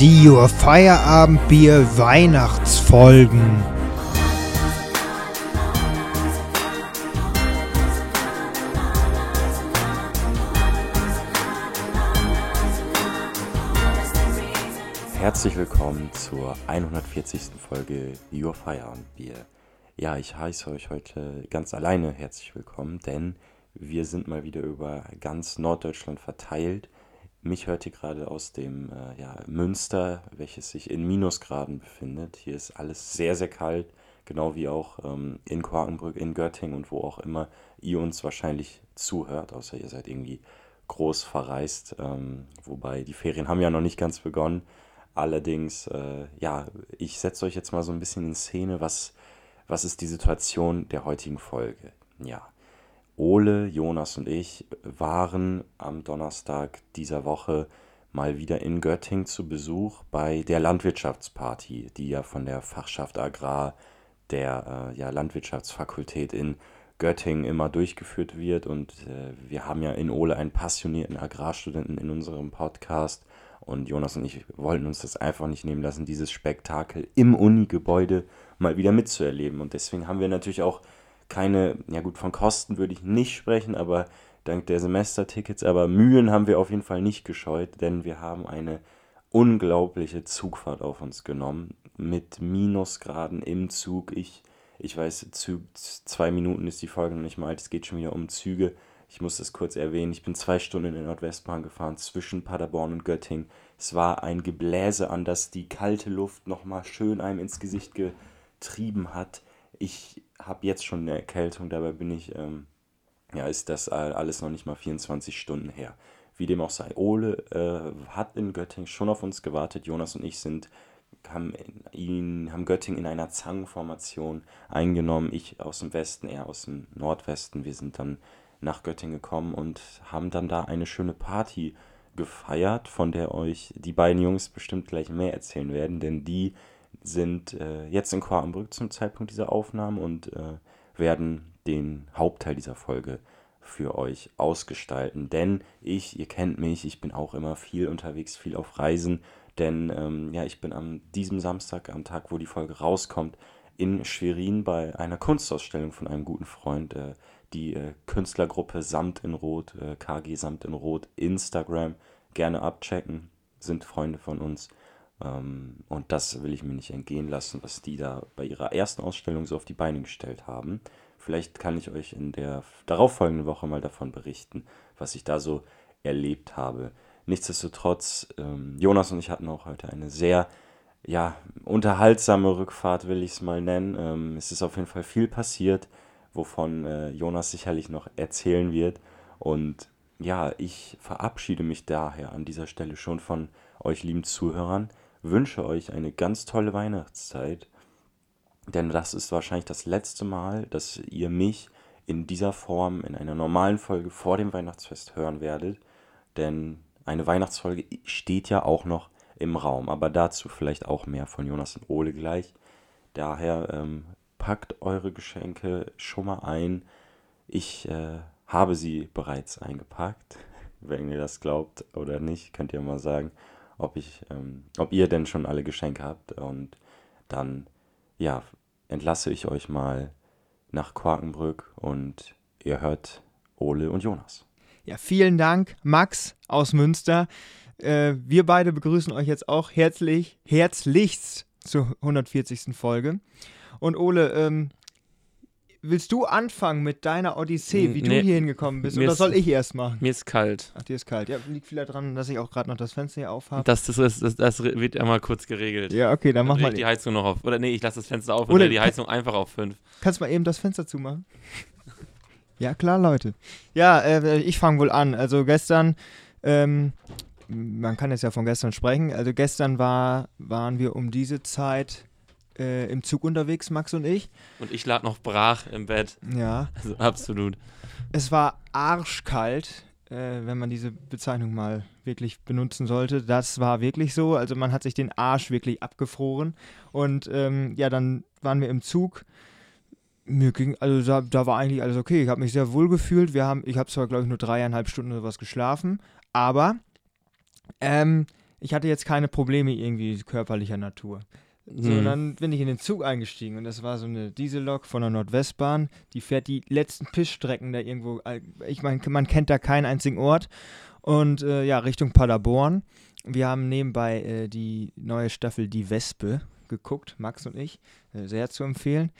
Die Your Feierabendbier Weihnachtsfolgen. Herzlich willkommen zur 140. Folge Your Feierabendbier. Ja, ich heiße euch heute ganz alleine herzlich willkommen, denn wir sind mal wieder über ganz Norddeutschland verteilt. Mich hört ihr gerade aus dem äh, ja, Münster, welches sich in Minusgraden befindet. Hier ist alles sehr, sehr kalt, genau wie auch ähm, in Quakenbrück, in Göttingen und wo auch immer ihr uns wahrscheinlich zuhört, außer ihr seid irgendwie groß verreist. Ähm, wobei die Ferien haben ja noch nicht ganz begonnen. Allerdings, äh, ja, ich setze euch jetzt mal so ein bisschen in Szene, was, was ist die Situation der heutigen Folge. Ja, Ole, Jonas und ich waren am Donnerstag dieser Woche mal wieder in Göttingen zu Besuch bei der Landwirtschaftsparty, die ja von der Fachschaft Agrar der äh, ja, Landwirtschaftsfakultät in Göttingen immer durchgeführt wird. Und äh, wir haben ja in Ole einen passionierten Agrarstudenten in unserem Podcast. Und Jonas und ich wollten uns das einfach nicht nehmen lassen, dieses Spektakel im Uni-Gebäude mal wieder mitzuerleben. Und deswegen haben wir natürlich auch keine, ja gut, von Kosten würde ich nicht sprechen, aber dank der Semestertickets, aber Mühen haben wir auf jeden Fall nicht gescheut, denn wir haben eine unglaubliche Zugfahrt auf uns genommen mit Minusgraden im Zug. Ich, ich weiß, Zug, zwei Minuten ist die Folge noch nicht mal alt, es geht schon wieder um Züge. Ich muss das kurz erwähnen. Ich bin zwei Stunden in der Nordwestbahn gefahren zwischen Paderborn und Göttingen. Es war ein Gebläse, an das die kalte Luft nochmal schön einem ins Gesicht getrieben hat. Ich habe jetzt schon eine Erkältung, dabei bin ich, ähm, ja, ist das alles noch nicht mal 24 Stunden her. Wie dem auch sei, Ole äh, hat in Göttingen schon auf uns gewartet. Jonas und ich sind, haben, ihn, haben Göttingen in einer Zangenformation eingenommen. Ich aus dem Westen, er aus dem Nordwesten. Wir sind dann nach Göttingen gekommen und haben dann da eine schöne Party gefeiert, von der euch die beiden Jungs bestimmt gleich mehr erzählen werden, denn die sind äh, jetzt in Quartenbrück zum Zeitpunkt dieser Aufnahmen und äh, werden den Hauptteil dieser Folge für euch ausgestalten. Denn ich, ihr kennt mich, ich bin auch immer viel unterwegs, viel auf Reisen. Denn ähm, ja, ich bin am diesem Samstag, am Tag, wo die Folge rauskommt, in Schwerin bei einer Kunstausstellung von einem guten Freund, äh, die äh, Künstlergruppe Samt in Rot, äh, KG Samt in Rot, Instagram, gerne abchecken, sind Freunde von uns. Ähm, und das will ich mir nicht entgehen lassen, was die da bei ihrer ersten Ausstellung so auf die Beine gestellt haben. Vielleicht kann ich euch in der darauffolgenden Woche mal davon berichten, was ich da so erlebt habe. Nichtsdestotrotz, ähm, Jonas und ich hatten auch heute eine sehr ja, unterhaltsame Rückfahrt, will ich es mal nennen. Ähm, es ist auf jeden Fall viel passiert, wovon äh, Jonas sicherlich noch erzählen wird. Und ja, ich verabschiede mich daher an dieser Stelle schon von euch lieben Zuhörern wünsche euch eine ganz tolle Weihnachtszeit, denn das ist wahrscheinlich das letzte Mal, dass ihr mich in dieser Form in einer normalen Folge vor dem Weihnachtsfest hören werdet, denn eine Weihnachtsfolge steht ja auch noch im Raum, aber dazu vielleicht auch mehr von Jonas und Ole gleich. Daher ähm, packt eure Geschenke schon mal ein. Ich äh, habe sie bereits eingepackt. Wenn ihr das glaubt oder nicht, könnt ihr mal sagen ob ich, ähm, ob ihr denn schon alle Geschenke habt. Und dann, ja, entlasse ich euch mal nach Quakenbrück und ihr hört Ole und Jonas. Ja, vielen Dank, Max aus Münster. Äh, wir beide begrüßen euch jetzt auch herzlich, herzlichst zur 140. Folge. Und Ole, ähm, willst du anfangen mit deiner Odyssee, wie nee, du hier hingekommen bist? Oder ist, soll ich erst machen? Mir ist kalt. Ach, dir ist kalt. Ja, liegt vielleicht daran, dass ich auch gerade noch das Fenster hier aufhabe. Das, das, das, das, wird einmal kurz geregelt. Ja, okay, dann, dann mach mal. die Heizung noch auf. Oder nee, ich lasse das Fenster auf oder die Heizung einfach auf 5. Kannst du mal eben das Fenster zumachen? ja, klar, Leute. Ja, äh, ich fange wohl an. Also gestern, ähm, man kann jetzt ja von gestern sprechen. Also gestern war, waren wir um diese Zeit äh, im Zug unterwegs, Max und ich. Und ich lag noch brach im Bett. Ja. Also absolut. Es war arschkalt, äh, wenn man diese Bezeichnung mal wirklich benutzen sollte. Das war wirklich so. Also man hat sich den Arsch wirklich abgefroren. Und ähm, ja, dann waren wir im Zug. Mir ging, also da, da war eigentlich alles okay. Ich habe mich sehr wohl gefühlt. Wir haben, ich habe zwar, glaube ich, nur dreieinhalb Stunden oder was geschlafen, aber ähm, ich hatte jetzt keine Probleme irgendwie körperlicher Natur. So, Hm. dann bin ich in den Zug eingestiegen und das war so eine Diesellok von der Nordwestbahn. Die fährt die letzten Pissstrecken da irgendwo. Ich meine, man kennt da keinen einzigen Ort. Und äh, ja, Richtung Paderborn. Wir haben nebenbei äh, die neue Staffel Die Wespe geguckt, Max und ich. Äh, sehr zu empfehlen.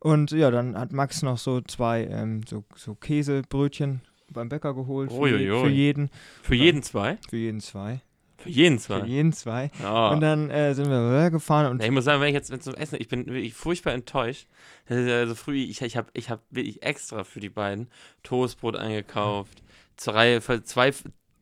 Und ja, dann hat Max noch so zwei ähm, so, so Käsebrötchen beim Bäcker geholt. Für, je, für jeden. Für jeden zwei? Für jeden zwei. Für jeden Für zwei. jeden zwei. Ja. Und dann äh, sind wir rübergefahren und Ja, ich muss sagen, wenn ich jetzt wenn zum Essen, ich bin wirklich furchtbar enttäuscht. Das ist ja so früh, ich, ich habe ich hab wirklich extra für die beiden Toastbrot eingekauft, zwei, zwei,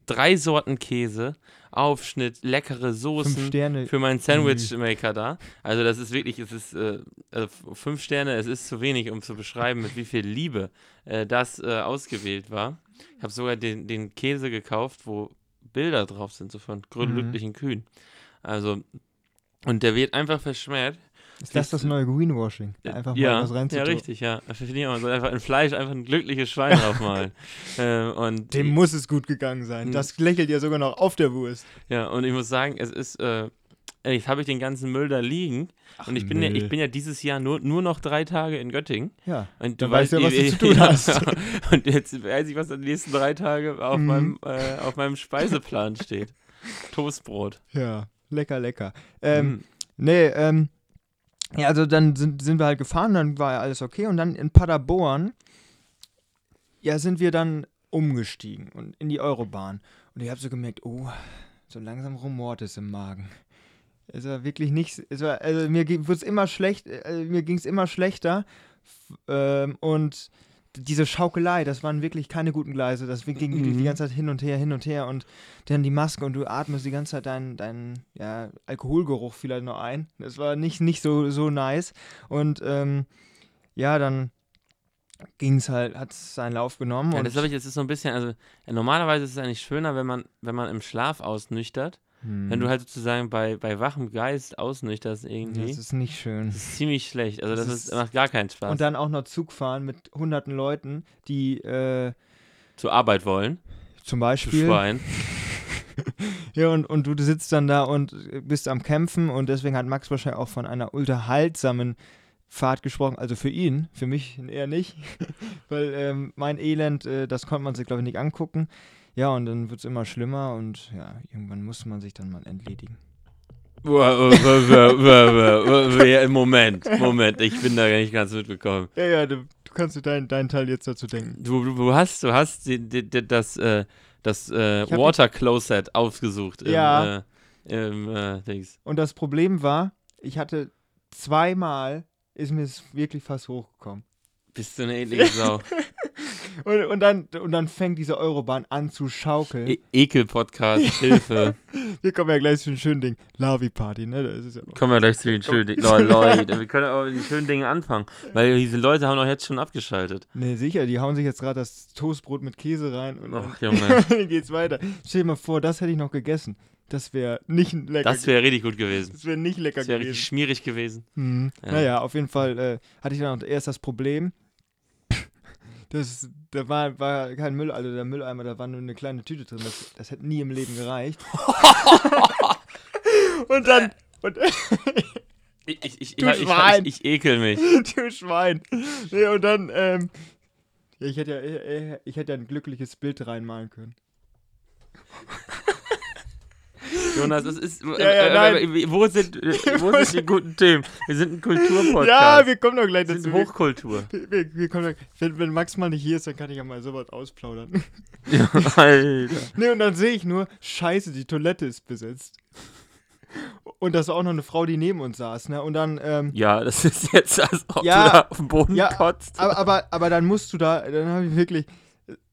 drei Sorten Käse, Aufschnitt, leckere Soßen für meinen Sandwichmaker da. Also das ist wirklich, es ist äh, also fünf Sterne, es ist zu wenig, um zu beschreiben, mit wie viel Liebe äh, das äh, ausgewählt war. Ich habe sogar den, den Käse gekauft, wo Bilder drauf sind, so von glücklichen Kühen. Also, und der wird einfach verschmäht. Ist das das neue Greenwashing? Einfach ja, mal was ja, reinzutun. richtig, ja. Das finde ich auch. Man soll einfach in Fleisch einfach ein glückliches Schwein draufmalen. äh, und Dem muss es gut gegangen sein. Hm. Das lächelt ja sogar noch auf der Wurst. Ja, und ich muss sagen, es ist, äh, jetzt habe ich den ganzen Müll da liegen. und ich bin, ja, ich bin ja dieses Jahr nur, nur noch drei Tage in Göttingen. Ja. Und Dann weißt du ja, was du zu tun ja, hast. Und jetzt weiß ich, was die nächsten drei Tage auf, Mhm. meinem, äh, auf meinem Speiseplan steht. Toastbrot. Ja. Lecker, lecker. Ähm, Mhm. Nee, ähm, ja, also dann sind, sind wir halt gefahren, dann war ja alles okay. Und dann in Paderborn, ja, sind wir dann umgestiegen und in die Eurobahn. Und ich habe so gemerkt, oh, so langsam rumort es im Magen. Es war wirklich nicht, es war, also mir wurde es immer schlecht, äh, mir ging es immer schlechter. Ähm, und diese Schaukelei, das waren wirklich keine guten Gleise. Das ging wirklich die Mhm. ganze Zeit hin und her, hin und her. Und dann die Maske und du atmest die ganze Zeit deinen, deinen ja, Alkoholgeruch vielleicht noch ein. Das war nicht, nicht so, so nice. Und ähm, ja, dann ging es halt, hat es seinen Lauf genommen. Ja, und das habe ich, es ist so ein bisschen, also normalerweise ist es eigentlich schöner, wenn man, wenn man im Schlaf ausnüchtert. Hm, Wenn du halt sozusagen bei, bei wachem Geist ausnüchterst irgendwie. das ist nicht schön. Das ist ziemlich schlecht. Also das, Das ist, ist- macht gar keinen Spaß. Und dann auch noch Zug fahren mit hunderten Leuten, die äh, Zur Arbeit wollen. zum Beispiel. Schwein. Ja, und, und du sitzt dann da und bist am Kämpfen und deswegen hat Max wahrscheinlich auch von einer unterhaltsamen Fahrt gesprochen. Also für ihn, für mich eher nicht. Weil ähm, mein Elend, äh, das konnte man sich, glaube ich, nicht angucken. Ja, und dann wird es immer schlimmer und ja, irgendwann muss man sich dann mal entledigen. Moment, Moment, ich bin da gar nicht ganz mitbekommen. Ja, ja, du, du kannst dir deinen, deinen Teil jetzt dazu denken. Du, du, du hast, du hast die, die, die, das, äh, das äh, Water Closet aufgesucht im, Ja. äh, im äh, Dings. Und das Problem war, ich hatte zweimal, ist mir es wirklich fast hochgekommen. Bist du eine eklige Sau. Und, und, dann, und dann fängt diese Eurobahn an zu schaukeln. e Ekel-Podcast, Hilfe. Wir kommen ja gleich zu einem schönen Ding. Lavi-Party, ne? Das ist ja. Kommen wir gleich zu den schönen Dingen. Oh, Leute, wir können aber mit den schönen Dingen anfangen. Weil diese Leute haben doch jetzt schon abgeschaltet. Ne, sicher, die hauen sich jetzt gerade das Toastbrot mit Käse rein und Ach, dann, Junge. dann geht's weiter. Stell dir mal vor, das hätte ich noch gegessen. Das wäre nicht lecker. Das wäre richtig gut gewesen. das wäre nicht lecker Das wäre richtig gewesen. schmierig gewesen. Mhm. Ja. Naja, auf jeden Fall äh, hatte ich dann auch erst das Problem. Das, da war, war kein Müll, also der Mülleimer, da war nur eine kleine Tüte drin. Das, das hätte nie im Leben gereicht. und dann. Und, Ich, ich, ich, Du ich, ich, Schwein. ich, ich ekel mich. du Schwein. Nee, und dann, ähm, ich hätte ja, äh, ich hätte ja ein glückliches Bild reinmalen können. Jonas, es ist. Ja, ja, äh, nein. äh, wo sind, äh, wo sind die guten Themen? Wir sind ein Kulturpodcast. Ja, wir kommen doch gleich wir dazu. sind Wir, Hochkultur. wir, wir kommen doch, wenn, wenn Max mal nicht hier ist, dann kann ich ja mal sowas ausplaudern. Ja, Alter. nee, und dann sehe ich nur, scheiße, die Toilette ist besetzt. Und das war auch noch eine Frau, die neben uns saß, ne? Und dann, ähm, Ja, das ist jetzt, als ob Ja, du da auf den Boden ja, kotzt. aber, aber, aber dann musst du da, dann habe ich wirklich,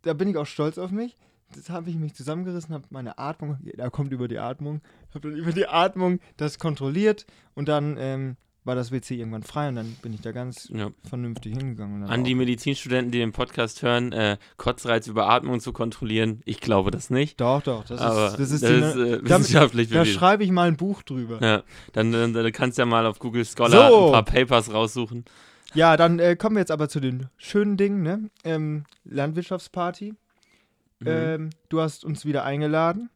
da bin ich auch stolz auf mich. Das habe ich mich zusammengerissen, habe meine Atmung, da kommt über die Atmung, habe dann über die Atmung das kontrolliert und dann ähm, war das WC irgendwann frei und dann bin ich da ganz Ja. vernünftig hingegangen. An die Medizinstudenten, die den Podcast hören, äh, Kotzreiz über Atmung zu kontrollieren, ich glaube das nicht. Doch, doch, das aber ist, das ist, das die, ist ne- äh, da- wissenschaftlich da bewiesen. schreibe ich mal ein Buch drüber. Ja, dann, dann, dann kannst du ja mal auf Google Scholar So. ein paar Papers raussuchen. Ja, dann äh, kommen wir jetzt aber zu den schönen Dingen, ne? Ähm, Landwirtschaftsparty. Mhm. Ähm, du hast uns wieder eingeladen.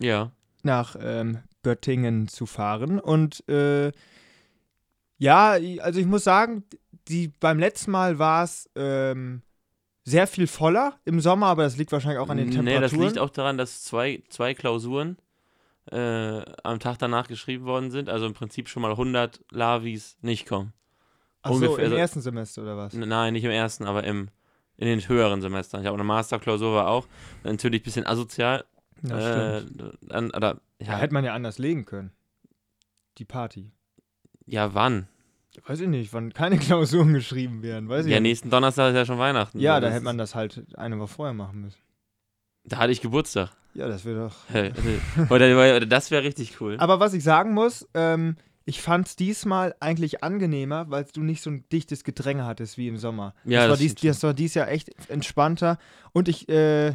ja. nach ähm, Göttingen zu fahren. Und äh, ja, also ich muss sagen, die, beim letzten Mal war es ähm, sehr viel voller im Sommer, aber das liegt wahrscheinlich auch an den Nee, Temperaturen. das liegt auch daran, dass zwei, zwei Klausuren äh, am Tag danach geschrieben worden sind. Also im Prinzip schon mal 100 Lavis nicht kommen. Ach so, ungefähr im so- ersten Semester oder was? Nein, nicht im ersten, aber im, in den höheren Semestern. Ich habe eine Masterklausur war auch. Natürlich ein bisschen asozial. Ja, äh, dann, oder, Ja, ja, hätte man ja anders legen können. Die Party. ja, wann? Weiß ich nicht, wann keine Klausuren geschrieben werden. Weiß ich Ja, nicht. nächsten Donnerstag ist ja schon Weihnachten. Ja, So, da hätte man das halt eine Woche vorher machen müssen. Da hatte ich Geburtstag. Ja, das wäre doch. oder, oder das wäre richtig cool. Aber was ich sagen muss, ähm, ich fand es diesmal eigentlich angenehmer, weil du nicht so ein dichtes Gedränge hattest wie im Sommer. Ja, das, war das dies, das war dies Jahr echt entspannter. Und ich, äh,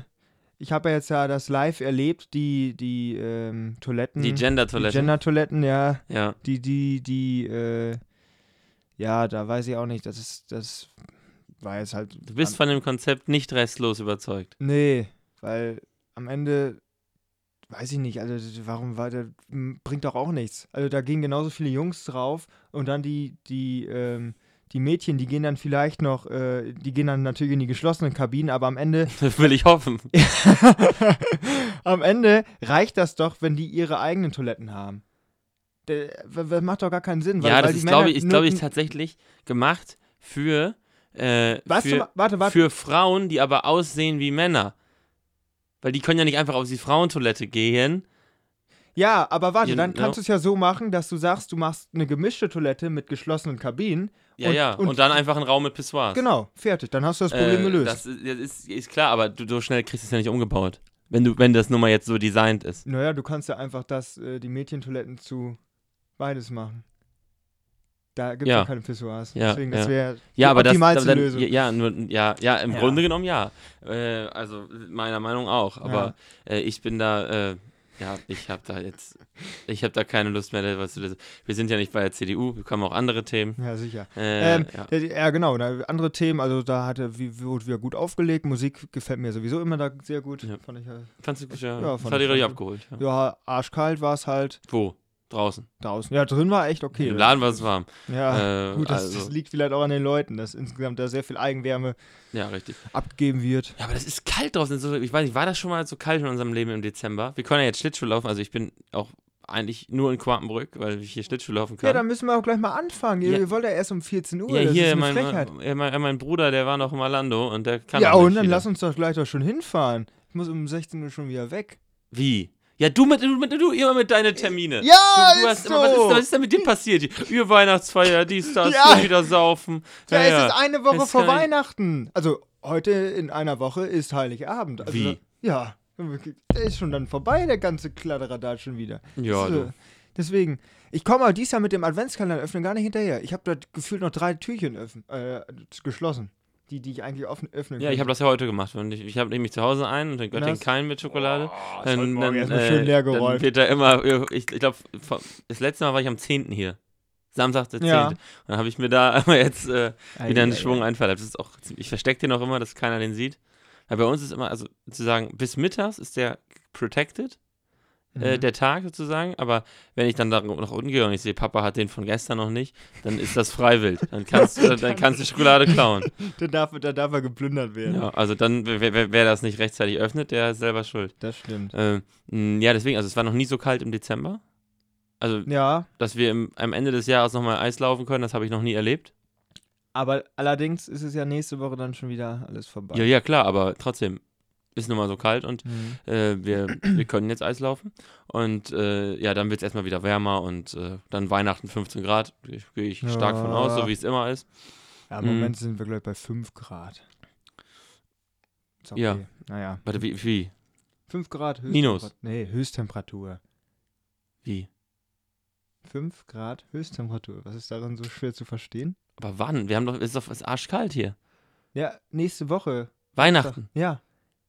ich habe ja jetzt ja das live erlebt, die, die ähm, Toiletten. die Die Gender-Toilette. Gender-Toiletten, ja. ja. Die, die, die, äh, ja, da weiß ich auch nicht, das ist, das war jetzt halt. Du bist von dem Konzept nicht restlos überzeugt. Nee, weil am Ende weiß ich nicht, also warum war der bringt doch auch nichts. Also da gehen genauso viele Jungs drauf und dann die die ähm, die Mädchen, die gehen dann vielleicht noch, äh, die gehen dann natürlich in die geschlossenen Kabinen, aber am Ende, Das will ich hoffen. am Ende reicht das doch, wenn die ihre eigenen Toiletten haben. W- w- macht doch gar keinen Sinn. Weil, ja, weil das die ist, glaube ich, glaube ich, tatsächlich gemacht für, äh, du, für, ma- warte, warte. für Frauen, die aber aussehen wie Männer. Weil die können ja nicht einfach auf die Frauentoilette gehen. Ja, aber warte, dann kannst du es ja so machen, dass du sagst, du machst eine gemischte Toilette mit geschlossenen Kabinen. Ja, Und- ja. Und, und- dann einfach einen Raum mit Pissoirs. Genau, fertig. Dann hast du das Problem äh, gelöst. Das ist, das ist, ist klar, aber du, so schnell kriegst du es ja nicht umgebaut. Wenn, du, wenn das nun mal jetzt so designt ist. Naja, du kannst ja einfach das, äh, die Mädchentoiletten zu beides machen. Da gibt es ja. Ja. keine Pissoirs. Ja, Deswegen, das wäre Ja, die aber das, optimalste dann, Lösung. ja, nur, ja, ja, im. Grunde genommen ja. Äh, also meiner Meinung auch. Aber äh, ich bin da, äh, ja, ich habe da jetzt, ich habe da keine Lust mehr. Was du, wir sind ja nicht bei der CDU, wir kommen auch andere Themen. Ja, sicher. Äh, ähm, ja. genau. Andere Themen, also da hat er wie, wurde wieder gut aufgelegt. Musik gefällt mir sowieso immer da sehr gut. Fand ich ja. Fandst du gut? Ja, Ja, das hat ihr richtig abgeholt. Ja. Ja, arschkalt war es halt Wo? Draußen. draußen. Ja, drin war echt okay. Im Laden war es warm. Ja, Äh, gut, das, also- das liegt vielleicht auch an den Leuten, dass insgesamt da sehr viel Eigenwärme Ja, richtig. abgegeben wird. Ja, aber das ist kalt draußen. Ich weiß nicht, war das schon mal so kalt in unserem Leben im Dezember? Wir können ja jetzt Schlittschuh laufen. Also ich bin auch eigentlich nur in Quakenbrück, weil ich hier Schlittschuh laufen kann. Ja, dann müssen wir auch gleich mal anfangen. Ihr, Ja. wollt ja erst um 14 Uhr. Ja, das hier, mein, mein, mein, Bruder, der war noch im Orlando und der kann Ja, auch und dann wieder. lass uns doch gleich doch schon hinfahren. Ich muss um 16 Uhr schon wieder weg. Wie? Ja, du mit, du, mit, du immer mit deinen Termine. Ja, du, du ist hast immer, was, ist, so. was ist denn mit dir passiert? Ihr Weihnachtsfeier, dies, das, Ja. wieder saufen. Ja, Ja, es ja. ist eine Woche Das vor Weihnachten. Also heute in einer Woche ist Heiligabend. Also, Wie? Ja, ist schon dann vorbei, der ganze Kladderadat schon wieder. Ja, So, du. Deswegen, ich komme aber dies Jahr mit dem Adventskalender öffnen gar nicht hinterher. Ich habe da gefühlt noch drei Türchen öffnen, äh, geschlossen. Die, die ich eigentlich offen, öffnen Ja, ich habe das ja heute gemacht. Und ich, ich habe nämlich zu Hause einen und dann Göttingen keinen mit Schokolade. Oh, dann, dann, äh, schön leer dann geräumt. wird er immer, ich, ich glaube, das letzte Mal war ich am 10. hier. Samstag der 10. Ja. Und dann habe ich mir da einmal jetzt äh, wieder einen Ei, ei, Schwung ei. einverleibt. Das ist auch, ziemlich- ich verstecke den auch immer, dass keiner den sieht. Weil bei uns ist immer, also sozusagen, bis mittags ist der protected, äh, Mhm. der Tag sozusagen. Aber wenn ich dann da nach unten gehe und ich sehe, Papa hat den von gestern noch nicht, dann ist das freiwillig. Dann kannst, du- dann kannst du Schokolade klauen. Da darf, da darf er geplündert werden. Ja, also dann, wer, wer, das nicht rechtzeitig öffnet, der ist selber schuld. Das stimmt. Ähm, ja, deswegen, also es war noch nie so kalt im Dezember. Also, Ja, dass wir im, am Ende des Jahres nochmal Eis laufen können, das habe ich noch nie erlebt. aber allerdings ist es ja nächste Woche dann schon wieder alles vorbei. Ja, ja, klar, aber trotzdem ist nun mal so kalt und Mhm. äh, wir, wir können jetzt Eis laufen. Und äh, ja, dann wird es erstmal wieder wärmer und äh, dann Weihnachten 15 Grad. Gehe ich, ich stark von aus, so wie es immer ist. Ja, im Mhm. Moment sind wir, glaube ich, bei 5 Grad. Okay. Ja. Naja. Warte, wie? Wie? 5 Grad Minus. Nee, Höchsttemperatur. wie? 5 Grad Höchsttemperatur. Was ist daran so schwer zu verstehen? Aber wann? Wir haben doch, es ist doch ist arschkalt hier. Ja, nächste Woche. Weihnachten. Ja.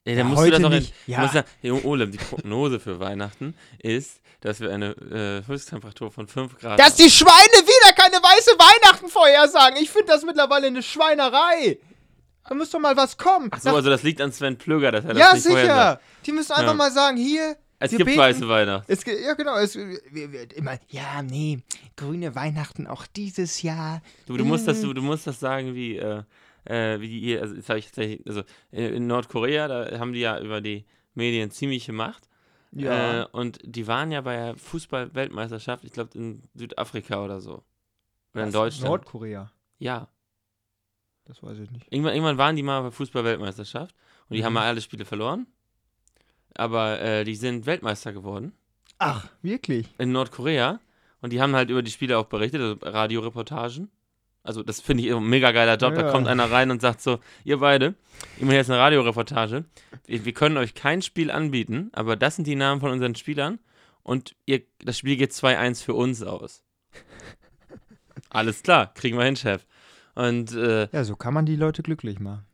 Ey, Ja, dann musst heute du das doch nicht. In, Ja. musst ja, Hey, Ole, die Prognose für Weihnachten ist, dass wir eine äh, Höchsttemperatur von 5 Grad Dass die Schweine wieder keine weiße Weihnachten vorhersagen. Ich finde das mittlerweile eine Schweinerei. Da muss doch mal was kommen. Ach so, Nach- also das liegt an Sven Plöger, dass er das ja, nicht vorher sicher. sagt. Die müssen einfach Ja. mal sagen, hier, Es Wir gibt beten- weiße Weihnachten. Es, ja, genau. Es wir, wir, immer, ja, nee, grüne Weihnachten auch dieses Jahr. Du, du, musst das, Mm. du, du musst das sagen wie, äh, äh, wie die, also, hab ich tatsächlich, also äh, in Nordkorea, da haben die ja über die Medien ziemliche Macht. Äh, und die waren ja bei der Fußball-Weltmeisterschaft, ich glaube in Südafrika oder so. Oder in Was? Deutschland. Nordkorea. ja. Das weiß ich nicht. Irgendwann, irgendwann waren die mal bei Fußball-Weltmeisterschaft und die Mhm. haben mal alle Spiele verloren. Aber äh, die sind Weltmeister geworden Ach, wirklich? in Nordkorea und die haben halt über die Spiele auch berichtet, also Radioreportagen. Also das finde ich ein mega geiler Job. Da Ja. kommt einer rein und sagt so, ihr beide, ich mache jetzt eine Radioreportage. Wir, wir können euch kein Spiel anbieten, aber das sind die Namen von unseren Spielern und ihr, das Spiel geht 2-1 für uns aus. Alles klar, kriegen wir hin, Chef. Und äh, Ja, so kann man die Leute glücklich machen.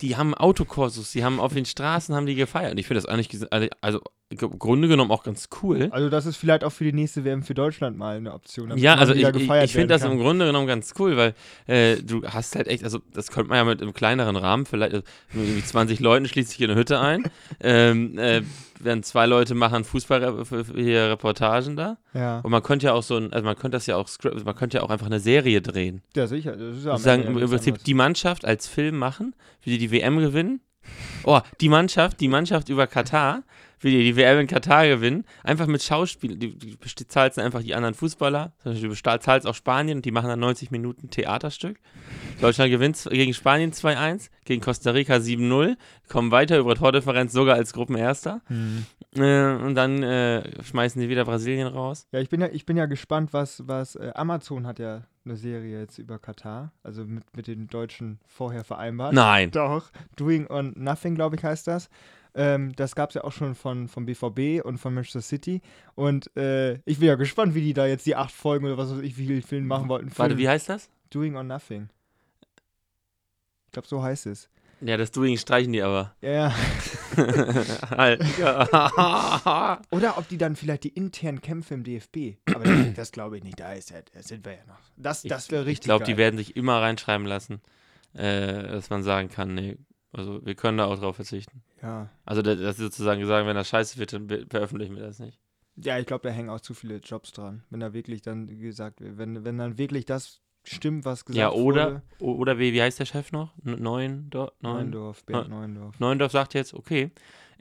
die haben Autokursus, die haben auf den Straßen haben die gefeiert. Und ich finde das eigentlich, also im Grunde genommen auch ganz cool. Also das ist vielleicht auch für die nächste WM für Deutschland mal eine Option. Ja, also ich, ich, finde werden das im. Grunde genommen ganz cool, weil äh, du hast halt echt, also das könnte man ja mit einem kleineren Rahmen, vielleicht äh, mit irgendwie 20 Leuten schließt sich in eine Hütte ein, ähm, äh, wenn zwei Leute machen Fußball hier Reportagen da Ja. und man könnte ja auch so ein, also man könnte das ja auch script, man könnte ja auch einfach eine Serie drehen. ja, sicher. Das ist ja sagen im Prinzip anderes. die Mannschaft als Film machen, wie die die WM gewinnen. Oh, die Mannschaft, die Mannschaft über Katar, wie die die WM in Katar gewinnen, einfach mit Schauspiel, die, die zahlst einfach die anderen Fußballer, du bezahlst zahlst auch Spanien und die machen dann 90 Minuten Theaterstück. Deutschland gewinnt gegen Spanien 2-1, gegen Costa Rica 7-0, kommen weiter über Tordifferenz sogar als Gruppenerster Hm. äh, und dann äh, schmeißen sie wieder Brasilien raus. Ja, ich bin ja, ich bin ja gespannt, was, was äh, Amazon hat ja eine Serie jetzt über Katar, also mit, mit den Deutschen vorher vereinbart. Nein. Doch, Doing on Nothing, glaube ich, heißt das. Ähm, das gab es ja auch schon von, vom BVB und von Manchester City. Und äh, ich bin ja gespannt, wie die da jetzt die acht Folgen oder was weiß ich, wie viele Filme machen wollten. Warte, Film- wie heißt das? Doing on Nothing. Ich glaube, so heißt es. Ja, das Doing streichen die aber. Ja, ja. halt. Oder ob die dann vielleicht die internen Kämpfe im DFB. Aber das, das glaube ich nicht. Da, ist ja, da sind wir ja noch. Das, das wäre richtig. Ich glaube, die werden sich immer reinschreiben lassen, äh, dass man sagen kann, nee, also wir können da auch drauf verzichten. Ja. Also da- dass sie sozusagen sagen, wenn das scheiße wird, dann veröffentlichen wir das nicht. Ja, ich glaube, da hängen auch zu viele Jobs dran. Wenn da wirklich dann gesagt wird, wenn, wenn dann wirklich das stimmt, was gesagt ja, oder, wurde. oder wie, wie heißt der Chef noch? Neuendorf? Neuendorf, Bernd Neuendorf. Neuendorf sagt jetzt, okay,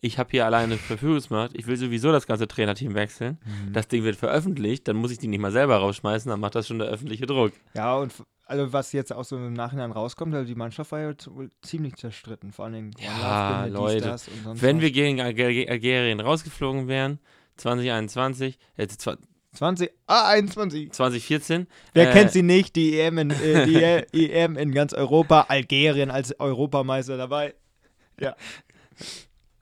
ich habe hier alleine Verfügungsmacht, ich will sowieso das ganze Trainerteam wechseln. Mhm. Das Ding wird veröffentlicht, dann muss ich die nicht mal selber rausschmeißen, dann macht das schon der öffentliche Druck. Ja, und also was jetzt auch so im Nachhinein rauskommt, also die Mannschaft war ja ziemlich zerstritten. Vor allen Dingen Ja, Binde, Leute. das und sonst Wenn was. wir gegen Alger- Algerien rausgeflogen wären, 2021, äh, zwa- 20, ah, 21. 2014, Wer Äh, kennt sie nicht? Die EM in, äh, die E- EM in ganz Europa, Algerien als Europameister dabei.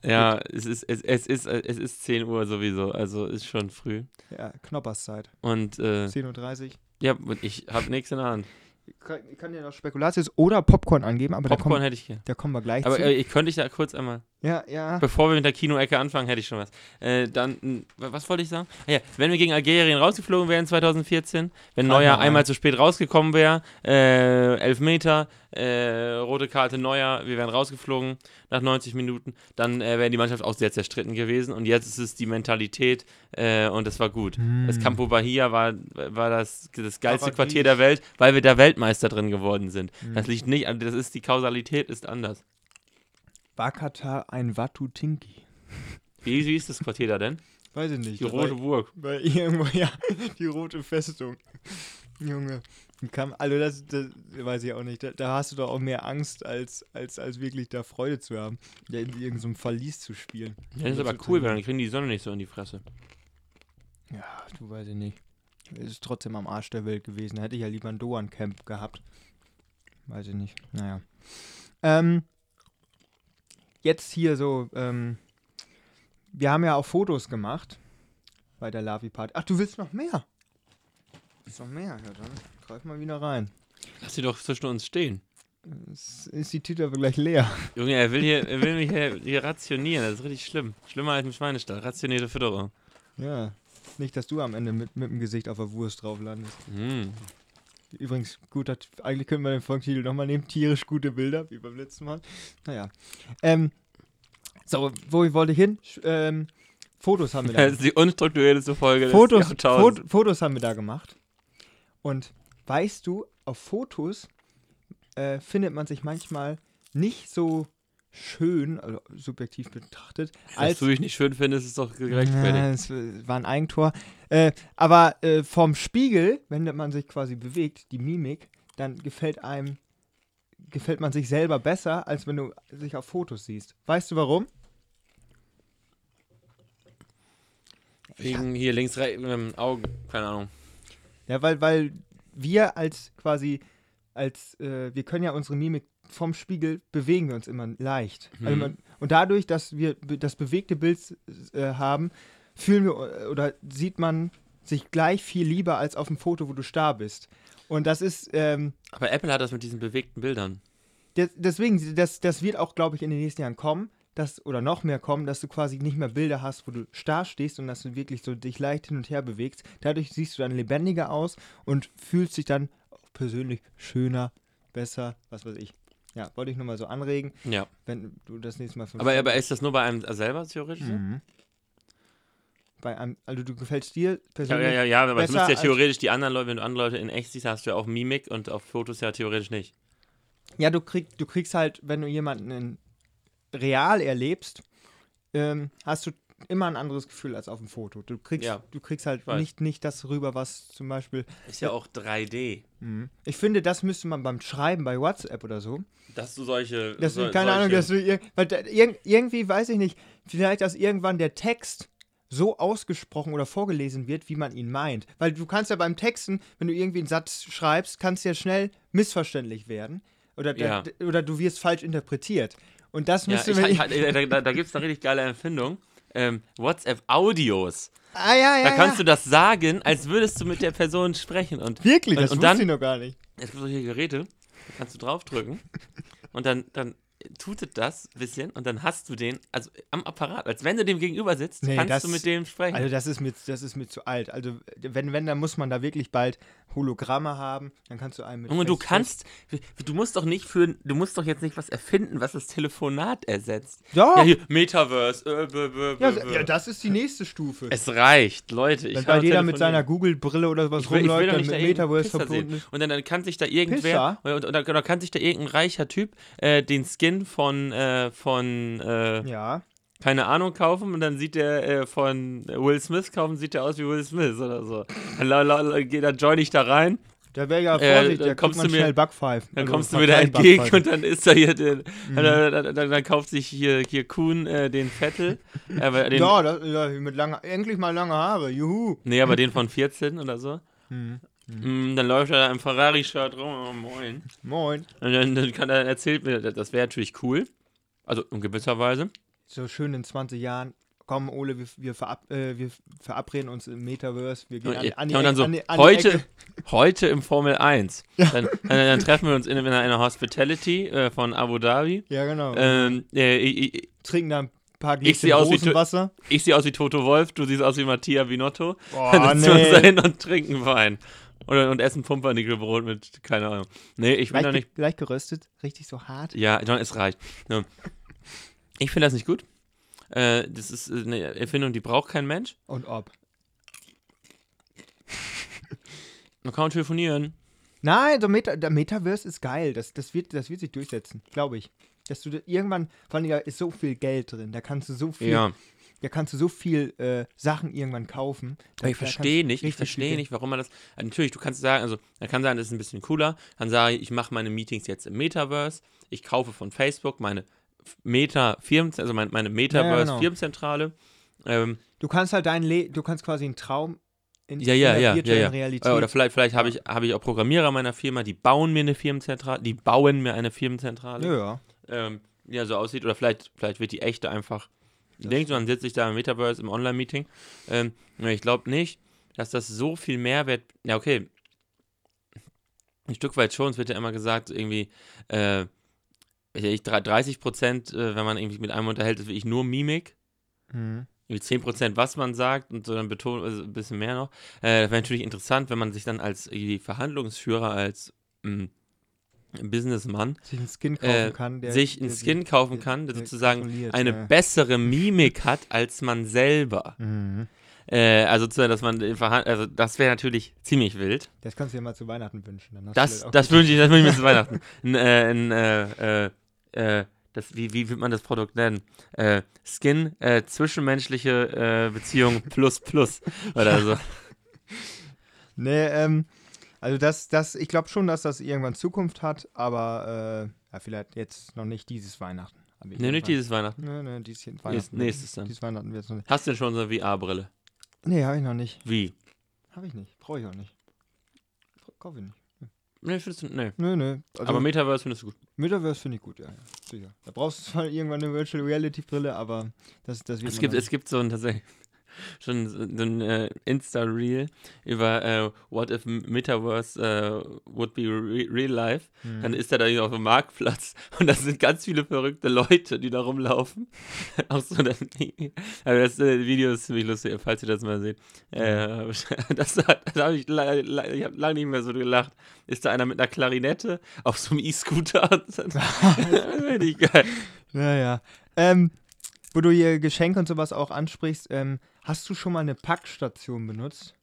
Ja, es ist, es, es, ist, es ist 10 Uhr sowieso, also ist schon früh. Ja, Knopperszeit. Und äh, 10.30 Uhr. ja, und ich habe nichts in der Hand. Ich kann, dir noch Spekulatius oder Popcorn angeben, aber da Popcorn kommen, hätte ich hier. da kommen wir gleich Aber zu. äh, ich könnte ich da kurz einmal, ja, ja. bevor wir mit der Kinoecke anfangen, hätte ich schon was. Äh, dann, was wollte ich sagen? Ah, ja, wenn wir gegen Algerien rausgeflogen wären 2014, wenn Neuer rein. einmal zu spät rausgekommen wäre, äh, Elfmeter, äh, rote Karte Neuer, wir wären rausgeflogen nach 90 Minuten, dann äh, wäre die Mannschaft auch sehr zerstritten gewesen und jetzt ist es die Mentalität äh, und das war gut. Hm. Das Campo Bahia war, war das, das geilste Paradies. Quartier der Welt, weil wir da Weltmeister drin geworden sind. Hm. Das liegt nicht an, das ist die Kausalität ist anders. War Katar ein Watutinki? Wie, wie ist das Quartier da denn? Weiß ich nicht. Die Rote war- Burg. Weil irgendwo, ja, die rote Festung. Junge. Kam, also das, das weiß ich auch nicht. Da, da hast du doch auch mehr Angst, als, als, als wirklich da Freude zu haben. Ja, in irgendeinem Verlies zu spielen. Ja, das ist aber cool, weil dann kriegen die Sonne nicht so in die Fresse. Ja, du weiß ich nicht. Es ist trotzdem am Arsch der Welt gewesen. Hätte ich ja lieber ein Doan-Camp gehabt. Weiß ich nicht. Naja. Ähm, jetzt hier so, ähm, wir haben ja auch Fotos gemacht bei der Lavi-Party. Ach, du willst noch mehr? Willst noch mehr? Ja, dann greif mal wieder rein. Lass sie doch zwischen uns stehen. Es ist die Tüte aber gleich leer. Junge, er will, hier, er will mich hier, hier rationieren. Das ist richtig schlimm. Schlimmer als im Schweinestall. Rationierte Fütterung. Ja. Nicht, dass du am Ende mit, mit dem Gesicht auf der Wurst drauf landest. Hm. Übrigens, gut, hat, eigentlich können wir den Folgentitel nochmal nehmen. Tierisch gute Bilder, wie beim letzten Mal. Naja. Ähm, so, wo wollte ich hin? Ähm, Fotos haben wir da Das ist die unstrukturierteste Folge Fotos, des. Fot Fotos haben wir da gemacht. Und weißt du, auf Fotos äh, findet man sich manchmal nicht so schön, also subjektiv betrachtet, als. du dich nicht schön findest, ist doch Ja, gerechtfertigt. es war ein Eigentor. Äh, aber äh, vom Spiegel, wenn man sich quasi bewegt, die Mimik, dann gefällt einem, gefällt man sich selber besser, als wenn du sich auf Fotos siehst. Weißt du warum? Wegen hier links, rechts, ähm, Augen, keine Ahnung. Ja, weil, weil wir als quasi, als, äh, wir können ja unsere Mimik vom Spiegel bewegen wir uns immer leicht. Also Mhm. man, und dadurch, dass wir das bewegte Bild äh, haben, fühlen wir äh, oder sieht man sich gleich viel lieber als auf dem Foto, wo du starr bist. Und das ist, ähm, Aber Apple hat das mit diesen bewegten Bildern. des, deswegen, das, das wird auch, glaube ich, in den nächsten Jahren kommen, dass, oder noch mehr kommen, dass du quasi nicht mehr Bilder hast, wo du starr stehst und dass du wirklich so dich leicht hin und her bewegst. Dadurch siehst du dann lebendiger aus und fühlst dich dann auch persönlich schöner, besser, was weiß ich. Ja, wollte ich nur mal so anregen, Ja. wenn du das nächste Mal Aber, aber ist das nur bei einem selber theoretisch? Mhm. Bei einem, also du gefällst dir Ja, persönlich. ja, ja, ja, aber du müsst ja theoretisch die anderen Leute, wenn du andere Leute in echt siehst, hast du ja auch Mimik und auf Fotos ja theoretisch nicht. Ja, du, krieg, du kriegst halt, wenn du jemanden in real erlebst, ähm, hast du immer ein anderes Gefühl als auf dem Foto. Du kriegst, Ja. du kriegst halt nicht, nicht das rüber, was zum Beispiel. Ist ja auch 3D. Mhm. Ich finde, das müsste man beim Schreiben bei WhatsApp oder so. Dass du solche. Das so, ist keine Ahnung, solche- dass du ir weil da, irgendwie weiß ich nicht, vielleicht dass irgendwann der Text so ausgesprochen oder vorgelesen wird, wie man ihn meint. Weil du kannst ja beim Texten, wenn du irgendwie einen Satz schreibst, kannst ja schnell missverständlich werden. Oder, Ja. oder du wirst falsch interpretiert. Und das Ja, müsste ich, man. ich, da da, da gibt es eine richtig geile Empfindung. Ähm, WhatsApp-Audios. ah, ja, ja. Da kannst ja. du das sagen, als würdest du mit der Person sprechen. Und Wirklich, und- das und wusste dann- ich noch gar nicht. es gibt solche Geräte, da kannst du draufdrücken und dann, dann tutet das ein bisschen und dann hast du den, also am Apparat, als wenn du dem gegenüber sitzt, Nee, kannst das- du mit dem sprechen. Also das ist mir, das ist mir zu alt. Also wenn, wenn, dann muss man da wirklich bald Hologramme haben, dann kannst du einen mit Junge, du kannst, du musst doch nicht für, du musst doch jetzt nicht was erfinden, was das Telefonat ersetzt. Ja, Ja, hier, Metaverse. Äh, bö, bö, ja, bö, bö. ja, das ist die nächste Stufe. es reicht, Leute. Ich Wenn bald jeder mit seiner Google-Brille oder was ich will, ich will rumläuft, doch dann nicht mit Metaverse verbunden. Und dann, dann kann sich da irgendwer, und, und, und dann kann sich da irgendein reicher Typ äh, den Skin von, äh, von äh, Ja. keine Ahnung, kaufen und dann sieht der äh, von Will Smith kaufen, sieht der aus wie Will Smith oder so. Dann, join ich da rein, Da wäre ja Äh, Vorsicht, dann da kommst du mir- schnell Backpfeifen. dann Also kommst du mir da entgegen und dann ist da hier, der, Mhm. dann, dann, dann, dann kauft sich hier, hier Kuhn äh, den Vettel. aber den, Ja, das, ja, mit lange, endlich mal lange Haare, juhu. Nee, aber den von 14 oder so. Hm. Mm, dann läuft er da im Ferrari-Shirt rum, oh, moin. Moin. Und dann, dann kann er erzählt mir, das wäre natürlich cool. Also in gewisser Weise. So schön in 20 Jahren. Komm, Ole, wir, wir, verab, äh, wir verabreden uns im Metaverse. Wir gehen an, an die ja, und dann Ecke- so, an die, an die heute, Ecke. heute im Formel 1. Dann, dann, dann treffen wir uns in, in einer Hospitality äh, von Abu Dhabi. Ja, genau. Ähm, äh, ich, Trinken da ein paar Gläschen Rosenwasser. ich sehe aus wie Toto Wolf, du siehst aus wie Mattia Binotto. Boah, dann setzen wir uns da nee. hin und trinken Wein. Oder, und essen Pumpernickelbrot mit, keine Ahnung. Nee, ich bin da nicht. leicht geröstet, richtig so hart. Ja, John, es reicht. Ja. Ich finde das nicht gut. Äh, das ist eine Erfindung, die braucht kein Mensch. Und ob. Man kann telefonieren. Nein, der, Meta, der Metaverse ist geil. Das, das, wird, das wird sich durchsetzen, glaube ich. Dass du da irgendwann, vor allem da ist so viel Geld drin, da kannst du so viel, Ja. Da kannst du so viel äh, Sachen irgendwann kaufen. Ich verstehe nicht, ich verstehe nicht, warum man das. äh, Natürlich, du kannst sagen, also, man kann sagen, das ist ein bisschen cooler. Dann sage ich, ich mache meine Meetings jetzt im Metaverse. Ich kaufe von Facebook meine Meta-Firmen, also meine, meine genau. Metaverse-Firmenzentrale. Ähm, Du kannst halt dein Le du kannst quasi einen Traum in, Ja, ja, ja, ja, ja. Realität. Oder vielleicht, vielleicht habe ich, habe ich auch Programmierer meiner Firma, die bauen mir eine Firmenzentrale, die bauen mir eine Firmenzentrale. ja, ja. ähm, ja, so aussieht. Oder vielleicht, vielleicht wird die echte einfach und dann sitze ich da im Metaverse im Online-Meeting. Ähm, ich glaube nicht, dass das so viel Mehrwert. Ja, okay. Ein Stück weit schon. Es wird ja immer gesagt, irgendwie, äh, ich, 30 Prozent, äh, wenn man irgendwie mit einem unterhält, ist wirklich nur Mimik. Mhm. Irgendwie 10 Prozent, was man sagt und so dann betont, also ein bisschen mehr noch. Äh, das wäre natürlich interessant, wenn man sich dann als Verhandlungsführer, als mh, Businessmann sich einen Skin kaufen äh, kann. Der, sich einen der- Skin kaufen der- kann, der sozusagen eine ja. bessere Mimik hat als man selber. Mhm. Äh, also, sozusagen, dass man also das wäre natürlich ziemlich wild. Das kannst du dir mal zu Weihnachten wünschen. Das, das wünsche ich, das wünsche ich mir zu Weihnachten. Ein, äh, ein, äh, äh, äh, das, wie, wie wird man das Produkt nennen? Skin, äh, zwischenmenschliche Beziehung plus plus oder so. Nee, ähm, also das, das, ich glaube schon, dass das irgendwann Zukunft hat, aber äh, ja, vielleicht jetzt noch nicht dieses Weihnachten. Nee, nicht dieses Weihnachten. Nee, nee, dieses Weihnachten. nächstes dann. Dieses Weihnachten wird es noch nicht. Hast du denn schon so eine VR-Brille? Nee, habe ich noch nicht. Wie? Habe ich nicht. Brauche ich auch nicht. Kaufe ich nicht. Nee, findest du, nee. Nö, nö. Also Aber Metaverse findest du gut. Metaverse finde ich gut, ja, ja. Sicher. Da brauchst du zwar irgendwann eine Virtual Reality Brille, aber das, das wird Es gibt, es gibt so ein tatsächlich schon so ein äh, Insta-Reel über äh, What if Metaverse äh, would be re real life. Hm. Dann ist er da auf dem Marktplatz und da sind ganz viele verrückte Leute, die da rumlaufen. Auch so dann, also das äh, Video ist ziemlich lustig, falls ihr das mal seht. Äh, das hat- da habe ich, ich hab lange nicht mehr so gelacht. Ist da einer mit einer Klarinette auf so einem E-Scooter? das ist richtig geil. Naja. Ähm, wo du hier Geschenke und sowas auch ansprichst, ähm, hast du schon mal eine Packstation benutzt?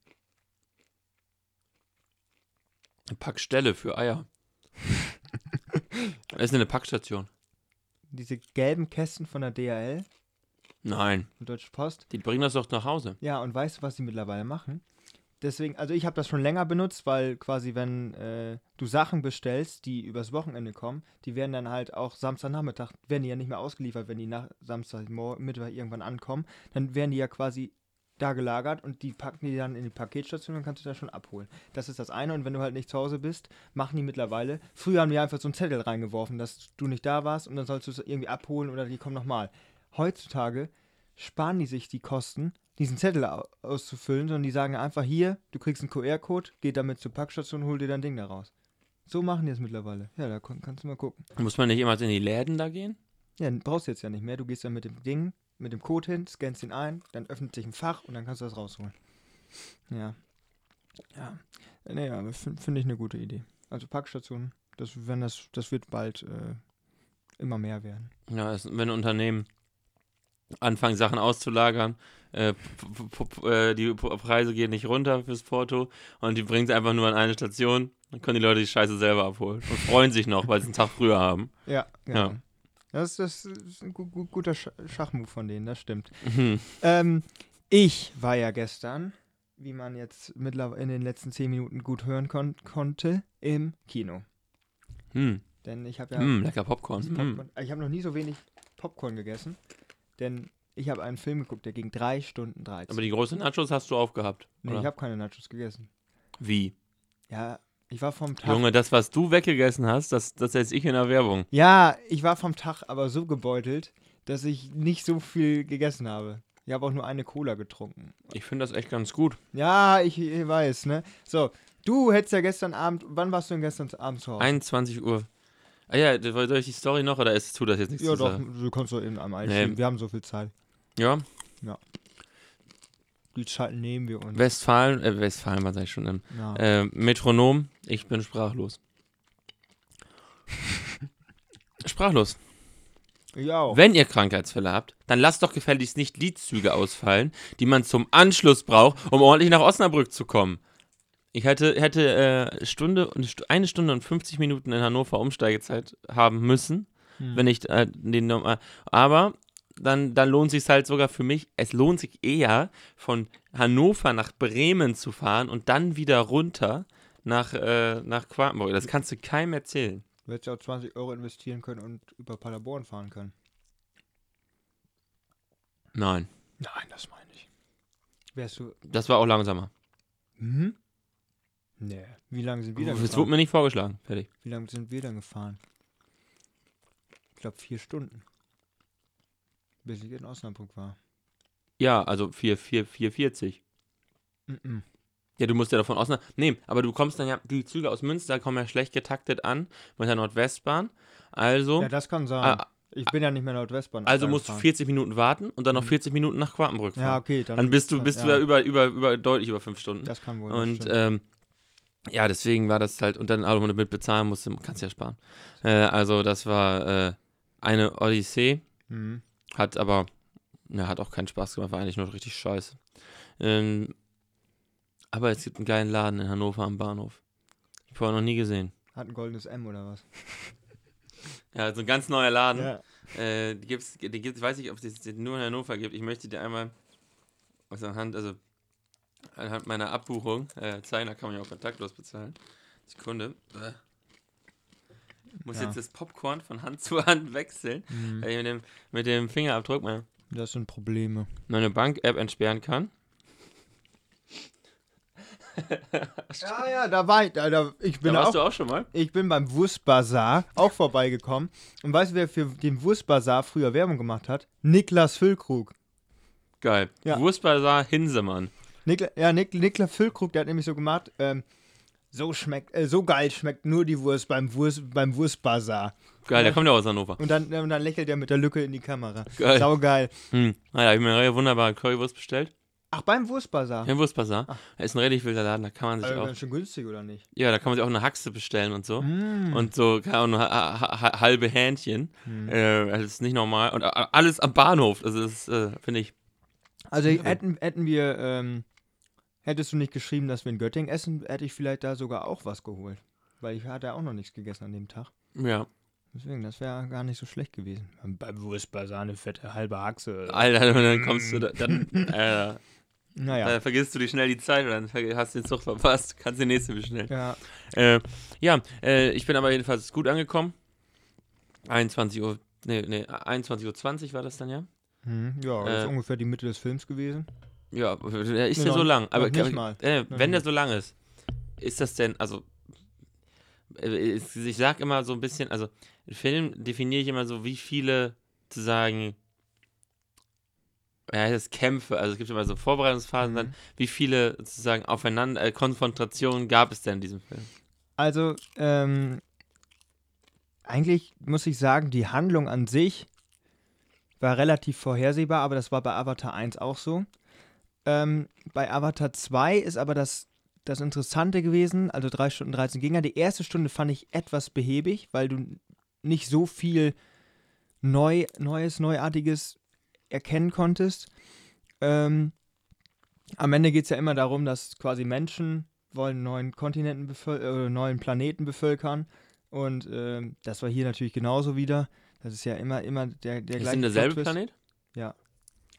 Eine Packstelle für Eier. Das ist eine Packstation. Diese gelben Kästen von der DHL Nein, und Deutsche Post? die bringen das doch nach Hause. Ja, und weißt du, was sie mittlerweile machen? Deswegen, also ich habe das schon länger benutzt, weil quasi, wenn äh, du Sachen bestellst, die übers Wochenende kommen, die werden dann halt auch Samstagnachmittag, werden die ja nicht mehr ausgeliefert, wenn die nach Samstagmittag irgendwann ankommen, dann werden die ja quasi da gelagert und die packen die dann in die Paketstation und kannst du da schon abholen. Das ist das eine und wenn du halt nicht zu Hause bist, machen die mittlerweile, früher haben die einfach so einen Zettel reingeworfen, dass du nicht da warst und dann sollst du es irgendwie abholen oder die kommen nochmal. Heutzutage sparen die sich die Kosten, diesen Zettel au- auszufüllen, sondern die sagen einfach hier, du kriegst einen QR-Code, geh damit zur Packstation, hol dir dein Ding da raus. So machen die es mittlerweile. Ja, da kannst du mal gucken. Muss man nicht immer in die Läden da gehen? Ja, brauchst du jetzt ja nicht mehr. Du gehst dann mit dem Ding, mit dem Code hin, scannst ihn ein, dann öffnet sich ein Fach und dann kannst du das rausholen. Ja. Ja. Aber finde find ich eine gute Idee. Also Packstationen, das, wenn das, das wird bald äh, immer mehr werden. Ja, es, wenn Unternehmen anfangen, Sachen auszulagern, äh, äh, die Preise gehen nicht runter fürs Porto und die bringen es einfach nur an eine Station, dann können die Leute die Scheiße selber abholen und freuen sich noch, weil sie einen Tag früher haben. Ja, genau. Ja. Das, das ist ein gu gu guter Sch Schachmove von denen, das stimmt. Mhm. Ähm, ich war ja gestern, wie man jetzt mittlerweile in den letzten zehn Minuten gut hören kon konnte, im Kino. Hm. Denn ich habe ja Hm, lecker Popcorn. Hm. Popcorn, ich habe noch nie so wenig Popcorn gegessen, denn ich habe einen Film geguckt, der ging drei Stunden 13. Aber die großen Nachos hast du aufgehabt. nee, oder? ich habe keine Nachos gegessen. Wie? Ja, ich war vom Tag. Junge, das, was du weggegessen hast, das, das setze ich in der Werbung. Ja, ich war vom Tag aber so gebeutelt, dass ich nicht so viel gegessen habe. Ich habe auch nur eine Cola getrunken. Ich finde das echt ganz gut. Ja, ich, ich weiß, ne? So, du hättest ja gestern Abend, wann warst du denn gestern Abend zu Hause? 21 Uhr. Ah ja, soll ich die Story noch oder ist, tut das jetzt nichts ja, doch, sagen? du kannst doch eben am Eis Nee. Wir haben so viel Zeit. Ja, Die Zeit nehmen wir uns. Westfalen, äh, Westfalen war ich schon im Ja. äh, Metronom, ich bin sprachlos. sprachlos. auch. Wenn ihr Krankheitsfälle habt, dann lasst doch gefälligst nicht Liedzüge ausfallen, die man zum Anschluss braucht, um ordentlich nach Osnabrück zu kommen. Ich hätte, hätte äh, Stunde und Stu- eine Stunde und 50 Minuten in Hannover Umsteigezeit haben müssen, Hm. wenn ich äh, den normal. Aber dann, dann lohnt sich halt sogar für mich. Es lohnt sich eher von Hannover nach Bremen zu fahren und dann wieder runter nach, äh, nach Quakenburg. Das kannst du keinem erzählen. Du hättest ja auch 20 Euro investieren können und über Paderborn fahren können. Nein, Nein, das meine ich. Wärst du. das war auch langsamer. Hm? Nee. Wie lange sind wir dann Das wurde gefahren? mir nicht vorgeschlagen. Fertig. Wie lange sind wir dann gefahren? Ich glaube vier Stunden. Bis ich in Osnabrück war. Ja, also 4, 4, 440. Mhm. Ja, du musst ja davon ausnehmen. Nee, aber du kommst dann ja, die Züge aus Münster kommen ja schlecht getaktet an mit der Nordwestbahn. Also, Ja, das kann sein. ah, ich bin ja nicht mehr Nordwestbahn. also musst du gefahren. 40 Minuten warten und dann noch Mhm. 40 Minuten nach Quakenbrück fahren. Ja, okay. Dann, dann bist du, bist du ja über, über, über, deutlich über 5 Stunden. Das kann wohl. Und ähm, ja, deswegen war das halt, und dann auch mit bezahlen musste, kannst ja sparen. Äh, also das war äh, eine Odyssee, Mhm. hat aber, ja, hat auch keinen Spaß gemacht, war eigentlich nur richtig scheiße. Ähm, aber es gibt einen geilen Laden in Hannover am Bahnhof. Ich habe vorher noch nie gesehen. Hat ein goldenes M oder was? Ja, so ein ganz neuer Laden. Ja. Äh, die gibt's, die gibt's, weiß ich, ob es die nur in Hannover gibt. Ich möchte dir einmal aus der Hand, also anhand meiner Abbuchung äh, zeigen, da kann man ja auch kontaktlos bezahlen. Sekunde. Äh. Ich muss Ja. jetzt das Popcorn von Hand zu Hand wechseln, Mhm. weil ich mit dem, mit dem Fingerabdruck meine, Das sind Probleme. meine Bank-App entsperren kann. Ja, ja, da war ich. Da, da, ich bin Da warst auch du auch schon mal? Ich bin beim Wurstbazar auch vorbeigekommen. Und weißt du, wer für den Wurstbazar früher Werbung gemacht hat? Niklas Füllkrug. Geil. Ja. Wurstbazar Hinsemann. Nikla, ja, Nik, Niklas Füllkrug, der hat nämlich so gemacht, ähm, so schmeckt, äh, so geil schmeckt nur die Wurst beim, Wurst, beim Wurstbazar. Geil, der kommt ja aus Hannover. Und dann, und dann lächelt er mit der Lücke in die Kamera. Geil. Sau geil. Hm. Naja, ich habe mir eine wunderbare Currywurst bestellt. Ach, beim Wurstbazar. Im Wurstbazar. Er ist ein richtig wilder Laden, da kann man sich Also auch. ganz schön günstig, oder nicht? Ja, da kann man sich auch eine Haxe bestellen und so. Mm. Und so, keine Ahnung, ha ha ha halbe Hähnchen. Hm. Äh, das ist nicht normal. Und alles am Bahnhof. Also, das ist, äh, finde ich. Also hätten, hätten wir, ähm, hättest du nicht geschrieben, dass wir in Göttingen essen, hätte ich vielleicht da sogar auch was geholt. Weil ich hatte auch noch nichts gegessen an dem Tag. Ja. Deswegen, das wäre gar nicht so schlecht gewesen. Beim Wurstbazar eine fette halbe Achse. Alter, und dann kommst du da, dann, äh, Naja. dann vergisst du die schnell die Zeit und dann hast du den Zug verpasst. Kannst den nächsten bestellen. Ja. Äh, ja, äh, ich bin aber jedenfalls gut angekommen. 21 Uhr, nee, nee, 21.20 Uhr war das dann ja? Mhm. Ja, das ist Äh, ungefähr die Mitte des Films gewesen. Ja, der ist Nee, ja so lang. Aber nicht mal. Äh, wenn der so lang ist, ist das denn, also, äh, ich sag immer so ein bisschen, also, Film definiere ich immer so, wie viele zu sagen, ja, das Kämpfe, also es gibt immer so Vorbereitungsphasen, Mhm. dann, wie viele sozusagen aufeinander, äh, Konfrontationen gab es denn in diesem Film? Also, ähm, eigentlich muss ich sagen, die Handlung an sich war relativ vorhersehbar, aber das war bei Avatar 1 auch so. Ähm, bei Avatar 2 ist aber das, das Interessante gewesen, also 3 Stunden 13 Gegner. Die erste Stunde fand ich etwas behäbig, weil du nicht so viel neu, Neues, Neuartiges erkennen konntest. Ähm, am Ende geht es ja immer darum, dass quasi Menschen wollen neuen Kontinenten bevöl äh, neuen Planeten bevölkern. Und ähm, das war hier natürlich genauso wieder. Das ist ja immer, immer der, der Ist gleiche denn derselbe. Planet?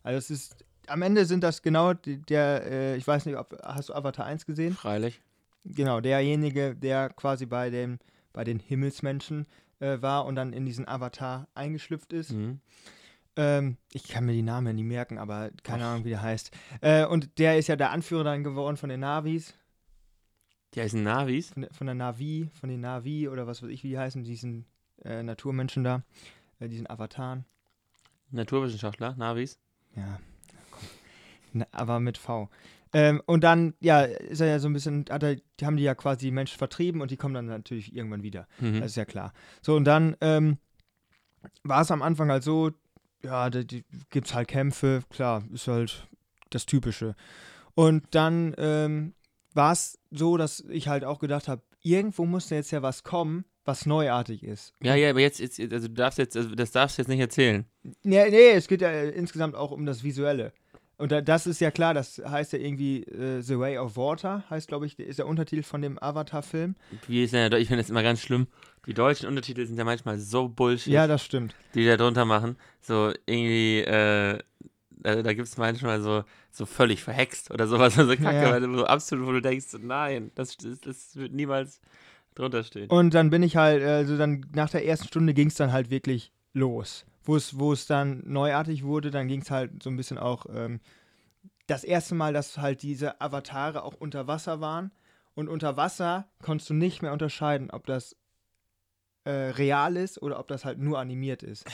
Also es ist, am Ende sind das genau der, äh, ich weiß nicht, ob, hast du Avatar 1 gesehen? Freilich. Genau, derjenige, der quasi bei dem, bei den Himmelsmenschen äh, war und dann in diesen Avatar eingeschlüpft ist. Mhm. Ähm, ich kann mir die Namen nicht merken, aber keine Ahnung, wie der heißt. Äh, und der ist ja der Anführer dann geworden von den Navis, Die heißen Navis. von der, von der Navi, von den Navi oder was weiß ich, wie die heißen, diesen äh, Naturmenschen da, äh, diesen Avataren. Naturwissenschaftler, Navis. Ja. Na, aber mit V. Ähm, und dann, ja, ist er ja so ein bisschen, hat er, die haben die ja quasi die Menschen vertrieben und die kommen dann natürlich irgendwann wieder. Mhm. Das ist ja klar. So, und dann ähm, war es am Anfang halt so, ja, da gibt es halt Kämpfe, klar, ist halt das Typische. Und dann ähm, war es so, dass ich halt auch gedacht habe, irgendwo muss da jetzt ja was kommen, was neuartig ist. ja, ja, aber jetzt, jetzt, also du darfst jetzt, also das darfst du jetzt nicht erzählen. Nee, nee, es geht ja insgesamt auch um das Visuelle. Und da, das ist ja klar, das heißt ja irgendwie äh, The Way of Water, heißt, glaube ich, ist der Untertitel von dem Avatar-Film. Wie ist denn der, ich finde das immer ganz schlimm. Die deutschen Untertitel sind ja manchmal so Bullshit. Ja, das stimmt. die da drunter machen. So irgendwie, äh, da, da gibt es manchmal so, so völlig verhext oder sowas, also Kacke, Ja. weil du so absolut, wo du denkst, nein, das, das, das wird niemals drunter stehen. Und dann bin ich halt, also dann nach der ersten Stunde ging es dann halt wirklich los. Wo es, wo es dann neuartig wurde, dann ging es halt so ein bisschen auch ähm, das erste Mal, dass halt diese Avatare auch unter Wasser waren. Und unter Wasser konntest du nicht mehr unterscheiden, ob das äh, real ist oder ob das halt nur animiert ist.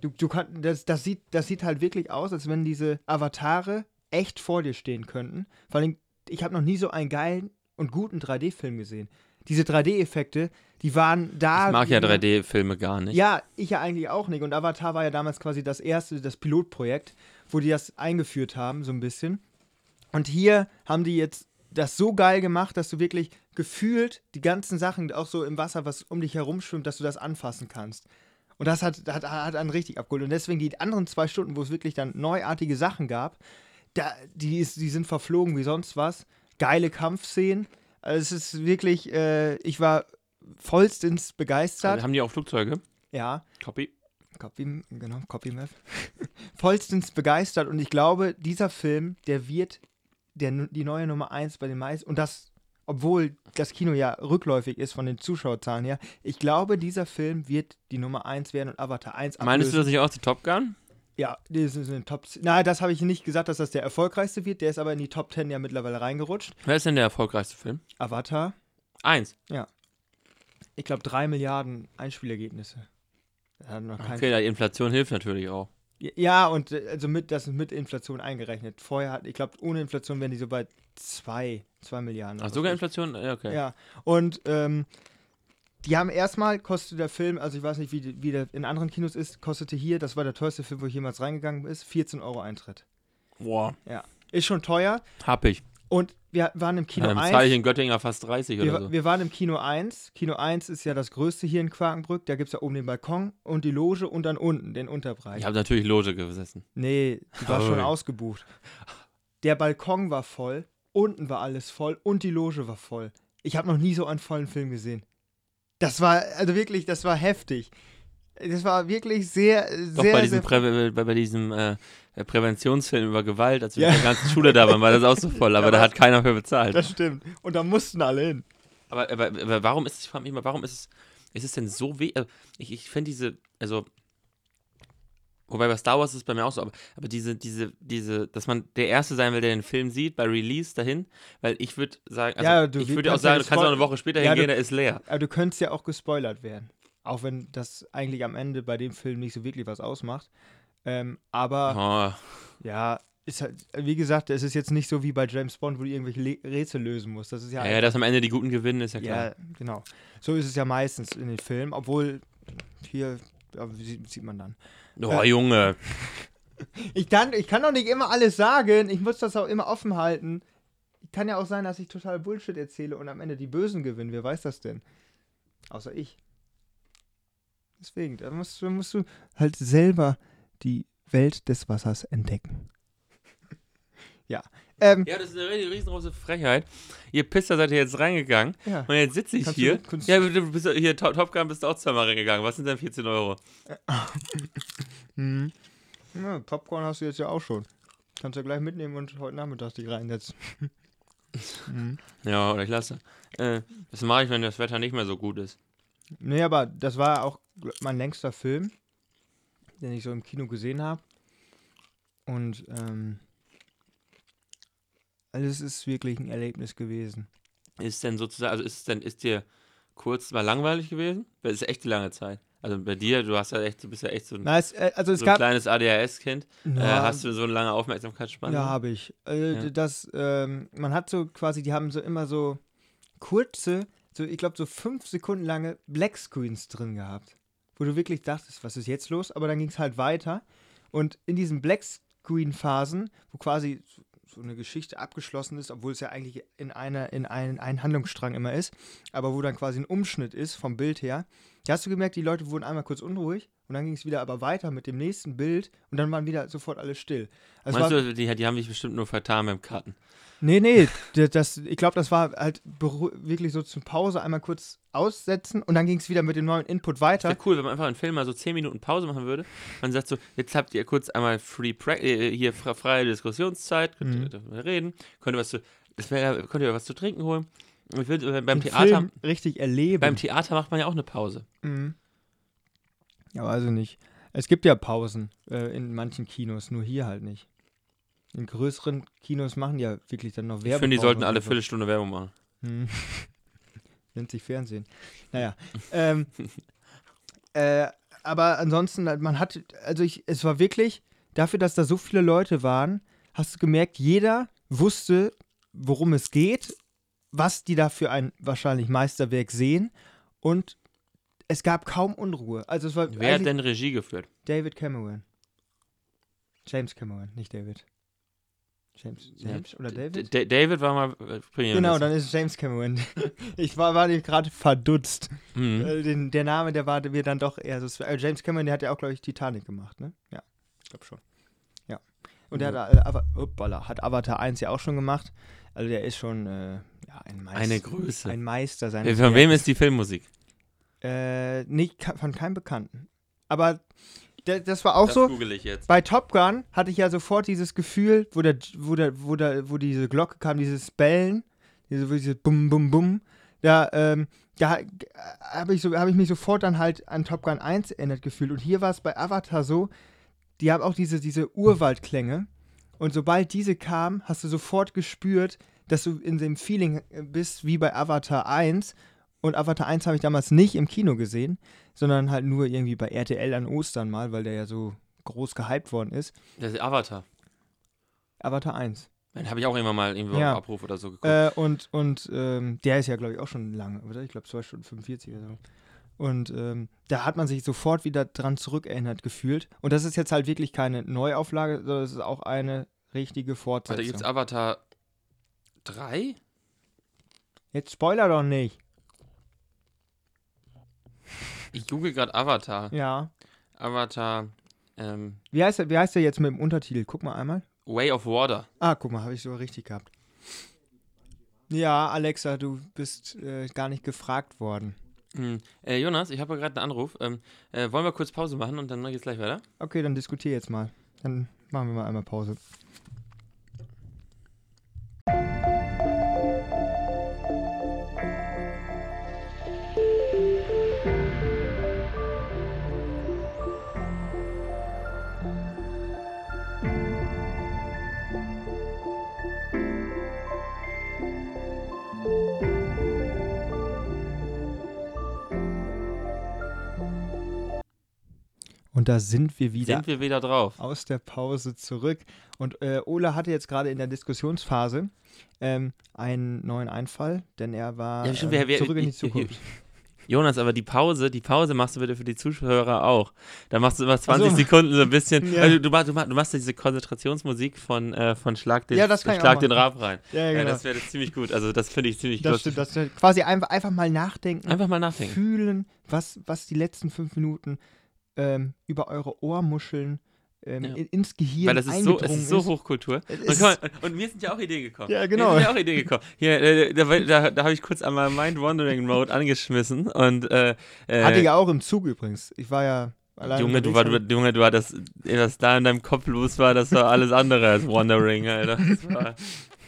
Du, du kann, das, das, sieht, das sieht halt wirklich aus, als wenn diese Avatare echt vor dir stehen könnten. Vor allem, ich habe noch nie so einen geilen und guten 3D-Film gesehen. Diese 3D-Effekte, die waren da. ich mag ja wie- 3D-Filme gar nicht. Ja, ich ja eigentlich auch nicht. Und Avatar war ja damals quasi das erste, das Pilotprojekt, wo die das eingeführt haben, so ein bisschen. Und hier haben die jetzt das so geil gemacht, dass du wirklich gefühlt die ganzen Sachen, auch so im Wasser, was um dich herum schwimmt, dass du das anfassen kannst. Und das hat, hat, hat einen richtig abgeholt. Und deswegen die anderen zwei Stunden, wo es wirklich dann neuartige Sachen gab, da, die, ist, die sind verflogen wie sonst was. Geile Kampfszenen. Also es ist wirklich, äh, ich war vollstens begeistert. Haben die auch Flugzeuge? Ja. Copy. Copy, genau, Copy Map. vollstens begeistert und ich glaube, dieser Film, der wird der, die neue Nummer 1 bei den meisten, und das, obwohl das Kino ja rückläufig ist von den Zuschauerzahlen her, ich glaube, dieser Film wird die Nummer 1 werden und Avatar 1 Meinst du das nicht auch zu Top Gun? Ja, das ist eine Top. Na, das habe ich nicht gesagt, dass das der erfolgreichste wird. Der ist aber in die Top 10 ja mittlerweile reingerutscht. Wer ist denn der erfolgreichste Film? Avatar. Eins. Ich glaube, 3 Milliarden Einspielergebnisse. Okay, die Inflation hilft natürlich auch. Ja, und äh, also mit, das ist mit Inflation eingerechnet. Vorher hat, ich glaube, ohne Inflation wären die so bei 2, 2 Milliarden. Ach, sogar so. Inflation? Ja, okay. Ja, und ähm, die haben erstmal, kostet der Film, also ich weiß nicht, wie, wie der in anderen Kinos ist, kostete hier, das war der teuerste Film, wo ich jemals reingegangen bin, 14 Euro Eintritt. Boah, Ist schon teuer. hab ich. Und wir waren im Kino Dann 1. zahle ich in Göttingen fast 30 oder Wir, so. wir waren im Kino 1. Kino 1 ist ja das größte hier in Quakenbrück. Da gibt es ja oben den Balkon und die Loge und dann unten den Unterbereich. Ich habe natürlich Loge gesessen. Nee, die war schon Ui. ausgebucht. Der Balkon war voll, unten war alles voll und die Loge war voll. Ich habe noch nie so einen vollen Film gesehen. Das war, also wirklich, das war heftig. Das war wirklich sehr, Doch sehr, bei diesem, sehr Prä bei, bei diesem äh, Präventionsfilm über Gewalt, als wir Ja. mit der ganzen Schule da waren, war das auch so voll, aber Ja, da hat keiner für bezahlt. Das stimmt. Und da mussten alle hin. Aber, aber, aber warum ist es, ich frage mich immer, warum ist es, ist es denn so weh? Also ich ich finde diese, also, wobei bei Star Wars ist es bei mir auch so, aber, aber diese, diese, diese, dass man der Erste sein will, der den Film sieht, bei Release dahin, weil ich würde sagen, also Ja, du ich würde auch sagen, du kannst auch eine Woche später Ja, hingehen, der ist leer. Aber du könntest ja auch gespoilert werden. Auch wenn das eigentlich am Ende bei dem Film nicht so wirklich was ausmacht. Ähm, aber Oh, ja, ist halt, wie gesagt, es ist jetzt nicht so wie bei James Bond, wo du irgendwelche Le Rätsel lösen musst. Das ist ja, ja, ja, dass am Ende die Guten gewinnen, ist ja klar. Ja, genau. So ist es ja meistens in den Filmen, obwohl hier sieht, sieht man dann. Oh, Junge. Ich kann, ich kann doch nicht immer alles sagen. Ich muss das auch immer offen halten. Kann ja auch sein, dass ich total Bullshit erzähle und am Ende die Bösen gewinnen. Wer weiß das denn? Außer ich. Deswegen, da musst, du- musst du halt selber die Welt des Wassers entdecken. ja. Ähm, Ja, das ist eine ri- riesengroße Frechheit. Ihr Pisser seid ihr jetzt reingegangen ja. und jetzt sitze ich Kannst du- hier. kannst- ja, du bist hier, Top, Top Gun bist du auch zweimal reingegangen. Was sind denn 14 Euro? Mhm. Ja, Popcorn hast du jetzt ja auch schon. Kannst du gleich mitnehmen und heute Nachmittag dich reinsetzen. mhm. Ja, oder ich lasse. Äh, das mache ich, wenn das Wetter nicht mehr so gut ist. Nee, aber das war auch mein längster Film, den ich so im Kino gesehen habe. Und ähm, also es ist wirklich ein Erlebnis gewesen. Ist denn sozusagen, also ist es denn, ist dir kurz mal langweilig gewesen? Das ist echt die lange Zeit. Also bei dir, du hast ja echt, du bist ja echt so ein, Na, es, äh, also es so ein kleines ADHS-Kind. Äh, hast du so eine lange Aufmerksamkeitsspanne? Ja, habe ich. Äh, Ja. Das, ähm, man hat so quasi, die haben so immer so kurze, so ich glaube so fünf Sekunden lange Blackscreens drin gehabt, wo du wirklich dachtest, was ist jetzt los? Aber dann ging es halt weiter und in diesen Blackscreen-Phasen, wo quasi so- eine Geschichte abgeschlossen ist, obwohl es ja eigentlich in einer in einen, einen Handlungsstrang immer ist, aber wo dann quasi ein Umschnitt ist vom Bild her, da hast du gemerkt, die Leute wurden einmal kurz unruhig und dann ging es wieder aber weiter mit dem nächsten Bild und dann waren wieder sofort alle still. Also Meinst war- du, die, die haben dich bestimmt nur vertan beim Cutten? Nee, nee, das, ich glaube, das war halt wirklich so zur Pause einmal kurz aussetzen und dann ging es wieder mit dem neuen Input weiter. Wäre cool, wenn man einfach einen Film mal so 10 Minuten Pause machen würde. Man sagt so, jetzt habt ihr kurz einmal free pra äh, hier fre- freie Diskussionszeit, könnt Mhm. ihr darüber reden, könnt ihr was zu, es wär, könnt ihr was zu trinken holen. Ich würde, äh, beim Den Theater, Film richtig erleben. beim Theater macht man ja auch eine Pause. mhm. Ja, also nicht. Es gibt ja Pausen äh, in manchen Kinos, nur hier halt nicht. In größeren Kinos machen ja wirklich dann noch Ich Werbung. finde, die sollten alle Viertelstunde Werbung machen. Hm. Nennt sich Fernsehen. Naja. ähm, äh, aber ansonsten, halt, man hat, also ich, es war wirklich, dafür, dass da so viele Leute waren, hast du gemerkt, jeder wusste, worum es geht, was die da für ein wahrscheinlich Meisterwerk sehen und es gab kaum Unruhe. Also es war Wer hat eigentlich denn Regie geführt? David Cameron. James Cameron, nicht David. James, James oder D- David? D David war mal äh, Premierminister. Genau, dann ist es James Cameron. ich war, war gerade verdutzt. Mhm. Äh, Den, der Name, der war mir dann doch eher so. Äh, James Cameron, der hat ja auch, glaube ich, Titanic gemacht, ne? Ja, ich glaube schon. Ja. Und der hat, äh, Ava Uppala, hat Avatar 1 ja auch schon gemacht. Also der ist schon äh, ja, ein Meister. Eine Größe. Ein Meister seines Von wem ist die Filmmusik? Äh, nicht von keinem Bekannten. Aber das war auch so. ich jetzt. Bei Top Gun hatte ich ja sofort dieses Gefühl, wo, der, wo, der, wo, der, wo diese Glocke kam, dieses Bellen, diese, wo diese Bum, Bum, Bum. Da, ähm, da habe ich, so, hab ich mich sofort dann halt an Top Gun 1 erinnert gefühlt. Und hier war es bei Avatar so, die haben auch diese, diese Urwaldklänge. Und sobald diese kamen, hast du sofort gespürt, dass du in dem Feeling äh, bist wie bei Avatar 1. Und Avatar 1 habe ich damals nicht im Kino gesehen, sondern halt nur irgendwie bei RTL an Ostern mal, weil der ja so groß gehypt worden ist. Das ist Avatar. Avatar 1. Den habe ich auch immer mal irgendwo Ja. auf Abruf oder so geguckt. Äh, und und ähm, der ist ja, glaube ich, auch schon lange, oder? Ich glaube 2 Stunden 45 oder so. Und ähm, da hat man sich sofort wieder dran zurückerinnert gefühlt. Und das ist jetzt halt wirklich keine Neuauflage, sondern es ist auch eine richtige Warte, Fortsetzung. gibt es Avatar 3? Jetzt spoiler doch nicht. Ich google gerade Avatar. Ja. Avatar ähm, Wie heißt der, wie heißt der jetzt mit dem Untertitel? Guck mal einmal. Way of Water. Ah, guck mal, habe ich so richtig gehabt. Ja, Alexa, du bist äh, gar nicht gefragt worden. Hm. Äh, Jonas, ich habe gerade einen Anruf. Ähm, äh, wollen wir kurz Pause machen und dann geht's gleich weiter? Okay, dann diskutier jetzt mal. Dann machen wir mal einmal Pause. Und da sind wir wieder Sind wir wieder drauf? aus der Pause zurück. Und äh, Ola hatte jetzt gerade in der Diskussionsphase ähm, einen neuen Einfall, denn er war Ja, schon, ähm, wer- zurück in die Zukunft. Jonas, aber die Pause, die Pause machst du bitte für die Zuhörer auch. Da machst du immer 20 so. Sekunden so ein bisschen. Ja. Also du, machst, du, machst, du machst diese Konzentrationsmusik von, äh, von Schlag den, Ja, Schlag den. Rab rein. Ja, Ja, genau. das wäre ziemlich gut. Also das finde ich ziemlich das lustig. stimmt, das stimmt. Quasi einfach, einfach mal nachdenken, Einfach mal nachdenken. fühlen, was, was die letzten fünf Minuten ähm, über eure Ohrmuscheln ähm, Ja. in, ins Gehirn Weil das ist so, es ist so Hochkultur. Und, mal, und mir sind ja auch Ideen gekommen. Ja, genau. Mir sind ja auch Ideen gekommen. Hier, äh, da, da, da habe ich kurz einmal Mind Wandering Mode angeschmissen und äh, äh, Hatte ich ja auch im Zug übrigens. Ich war ja allein Junge, du, war, du, Junge, du hattest, was da in deinem Kopf los war, das war alles andere als Wandering, Alter. Das war,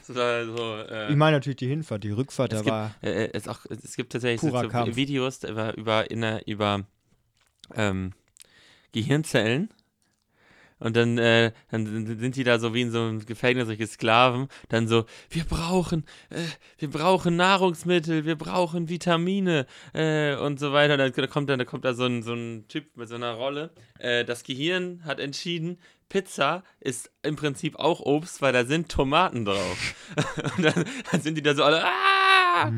das war so, äh, Ich meine natürlich die Hinfahrt, die Rückfahrt, da war äh, es, auch, es gibt tatsächlich so. Videos über, über, in über ähm, Gehirnzellen. Und dann, äh, dann sind die da so wie in so einem Gefängnis, solche Sklaven, dann so, wir brauchen, äh, wir brauchen Nahrungsmittel, wir brauchen Vitamine äh, und so weiter. Dann da kommt, dann, da kommt da so ein, so ein Typ mit so einer Rolle. Äh, das Gehirn hat entschieden, Pizza ist im Prinzip auch Obst, weil da sind Tomaten drauf. und dann, dann sind die da so alle, ah!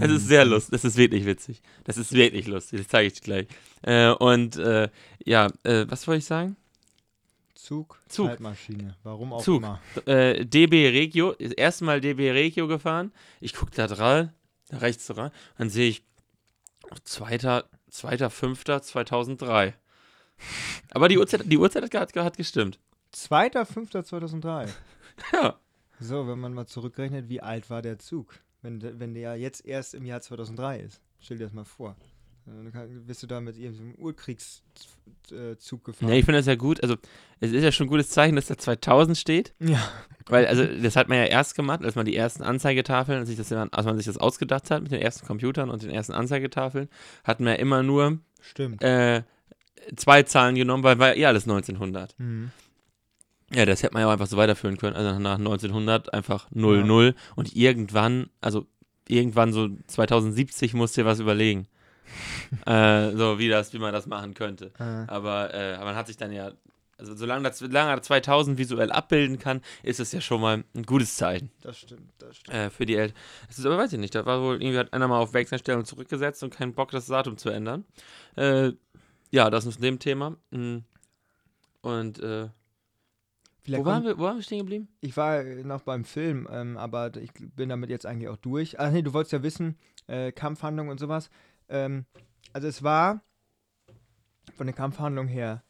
Es ist sehr lustig. Das ist wirklich witzig. Das ist wirklich lustig. Das zeige ich dir gleich. Äh, und äh, ja, äh, was wollte ich sagen? Zug, Zug. Zeitmaschine. Warum auch Zug. immer. Äh, DB Regio. Das erste Mal DB Regio gefahren. Ich gucke da dran, da rechts dran. Dann sehe ich 2. 2.5.2003. Aber die Uhrzeit, die Uhrzeit hat, hat gestimmt. 2.5.2003. Ja. So, wenn man mal zurückrechnet, wie alt war der Zug? Wenn, der- wenn der jetzt erst im Jahr 2003 ist. Stell dir das mal vor. Dann bist du da mit irgendeinem Urkriegszug gefahren. Nee, ich finde das ja gut. Also, es ist ja schon ein gutes Zeichen, dass da 2000 steht. Ja. Weil, also, das hat man ja erst gemacht, als man die ersten Anzeigetafeln, als, das, als man sich das ausgedacht hat mit den ersten Computern und den ersten Anzeigetafeln, hatten wir ja immer nur Stimmt. äh, zwei Zahlen genommen, weil war eh alles 1900. Mhm. Ja, das hätte man ja auch einfach so weiterführen können. Also nach 1900 einfach 0, Ja. 0 und irgendwann, also irgendwann so 2070 musst du dir was überlegen. äh, so wie das, wie man das machen könnte. Äh, Aber äh, man hat sich dann ja, also solange das, solange er 2000 visuell abbilden kann, ist es ja schon mal ein gutes Zeichen das stimmt, das stimmt. äh, für die Eltern. Es ist aber, weiß ich nicht, da war wohl irgendwie hat einer mal auf Wechselstellung zurückgesetzt und keinen Bock, das Datum zu ändern. Ja, das ist dem Thema. Mm. Und äh, Vielleicht Wo waren, wir, wo waren wir stehen geblieben? Ich war noch beim Film, ähm, aber ich bin damit jetzt eigentlich auch durch. Ach nee, du wolltest ja wissen, äh, Kampfhandlung und sowas. Ähm, also es war von der Kampfhandlung her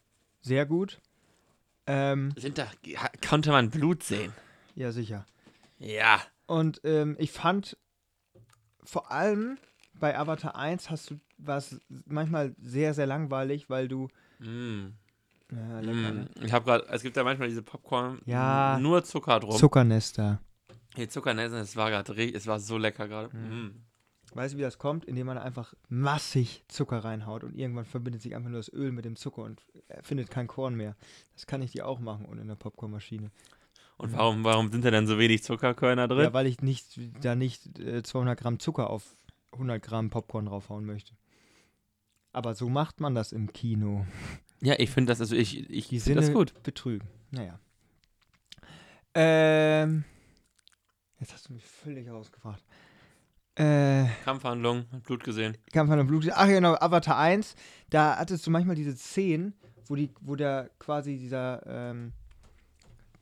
sehr gut. Ähm, Sind da, konnte man Blut sehen? ja, sicher. Ja. Und ähm, ich fand vor allem bei Avatar 1 hast du was manchmal sehr, sehr langweilig, weil du. Mm. Ja, lecker, Mm. ne? Ich habe gerade, es gibt ja manchmal diese Popcorn, Ja. nur Zucker drum. Zuckernester. Die Zuckernessen, es war gerade, es war so lecker gerade. Mhm. Mm. Weißt du, wie das kommt? Indem man einfach massig Zucker reinhaut und irgendwann verbindet sich einfach nur das Öl mit dem Zucker und findet kein Korn mehr. Das kann ich dir auch machen und in der Popcornmaschine. Und warum, warum sind da denn so wenig Zuckerkörner drin? Ja, weil ich nicht, da nicht äh, 200 Gramm Zucker auf 100 Gramm Popcorn draufhauen möchte. Aber so macht man das im Kino. Ja, ich finde das, also ich, ich Die das gut. betrügen. Naja. Ähm. Jetzt hast du mich völlig rausgefragt. Äh. Kampfhandlung, Blut gesehen. Kampf an der Blut. Ach ja, genau, Avatar 1, da hattest du manchmal diese Szenen, wo die, wo der quasi dieser, ähm,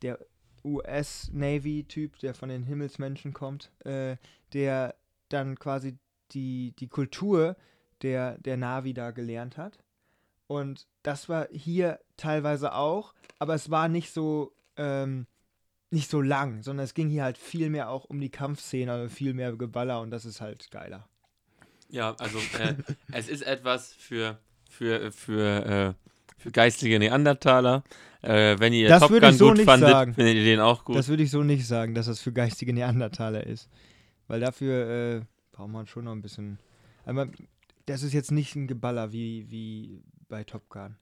der US-Navy-Typ, der von den Himmelsmenschen kommt, äh, der dann quasi die, die Kultur der, der Navi da gelernt hat. Und das war hier teilweise auch, aber es war nicht so, ähm, nicht so lang, sondern es ging hier halt viel mehr auch um die Kampfszene, also viel mehr Geballer und das ist halt geiler. Ja, also äh, es ist etwas für, für, für, äh, für geistige Neandertaler. Äh, wenn ihr Das Top Gun so gut nicht fandet, sagen. findet ihr den auch gut. Das würde ich so nicht sagen, dass das für geistige Neandertaler ist. Weil dafür äh, braucht man schon noch ein bisschen. Aber das ist jetzt nicht ein Geballer wie, wie bei Top Gun.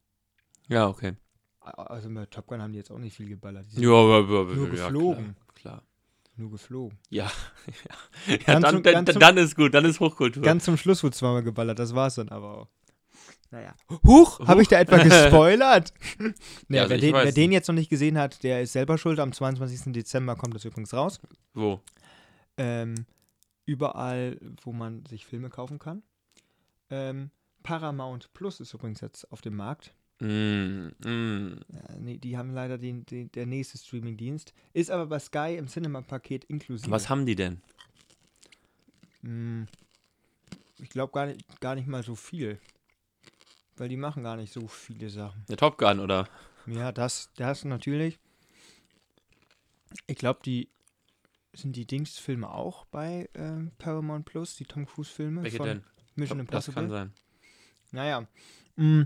ja, okay. Also bei Top Gun haben die jetzt auch nicht viel geballert. Ja, aber, aber, Nur ja, geflogen. Klar. klar. nur geflogen. Ja, ja. ja dann, zum- dann, zum- dann ist gut, dann ist Hochkultur. Ganz zum Schluss wurde zweimal geballert, das war's dann aber auch. Naja. Huch, habe ich da etwa gespoilert? nee, Ja, also wer, den, wer den jetzt noch nicht gesehen hat, der ist selber schuld. Am 22. Dezember kommt das übrigens raus. Wo? ähm, überall, wo man sich Filme kaufen kann. Ähm, Paramount Plus ist übrigens jetzt auf dem Markt. Mm, mm. Ja, nee, die haben leider den, den, der nächste Streamingdienst. Ist aber bei Sky im Cinema-Paket inklusive. Was haben die denn? Hm, ich glaube gar nicht, gar nicht mal so viel. Weil die machen gar nicht so viele Sachen. Der Top Gun, oder? Ja, das, das natürlich. Ich glaube, die sind die Dingsfilme auch bei ähm, Paramount Plus, die Tom Cruise-Filme Welche von denn? Mission das Impossible. kann sein. Naja. Mm.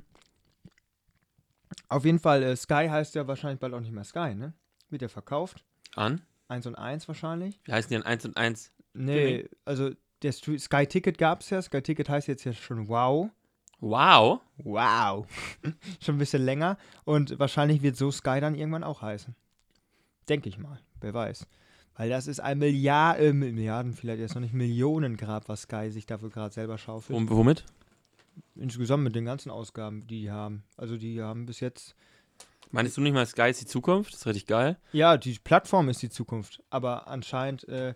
Auf jeden Fall, äh, Sky heißt ja wahrscheinlich bald auch nicht mehr Sky, ne? Wird ja verkauft. An? 1 und 1 wahrscheinlich. Wie heißen die an 1 und 1? Nee, also der Sky Ticket gab es ja. Sky Ticket heißt jetzt ja schon Wow. Wow. Wow. schon ein bisschen länger. Und wahrscheinlich wird so Sky dann irgendwann auch heißen. Denke ich mal. Wer weiß. Weil das ist ein Milliard, äh, Milliarden, vielleicht erst noch nicht Millionen Grad, was Sky sich dafür gerade selber schaufelt. Wom- womit? Insgesamt mit den ganzen Ausgaben, die die haben. Also die haben bis jetzt Meinst du nicht mal Sky ist die Zukunft? Das ist richtig geil. Ja, die Plattform ist die Zukunft. Aber anscheinend äh,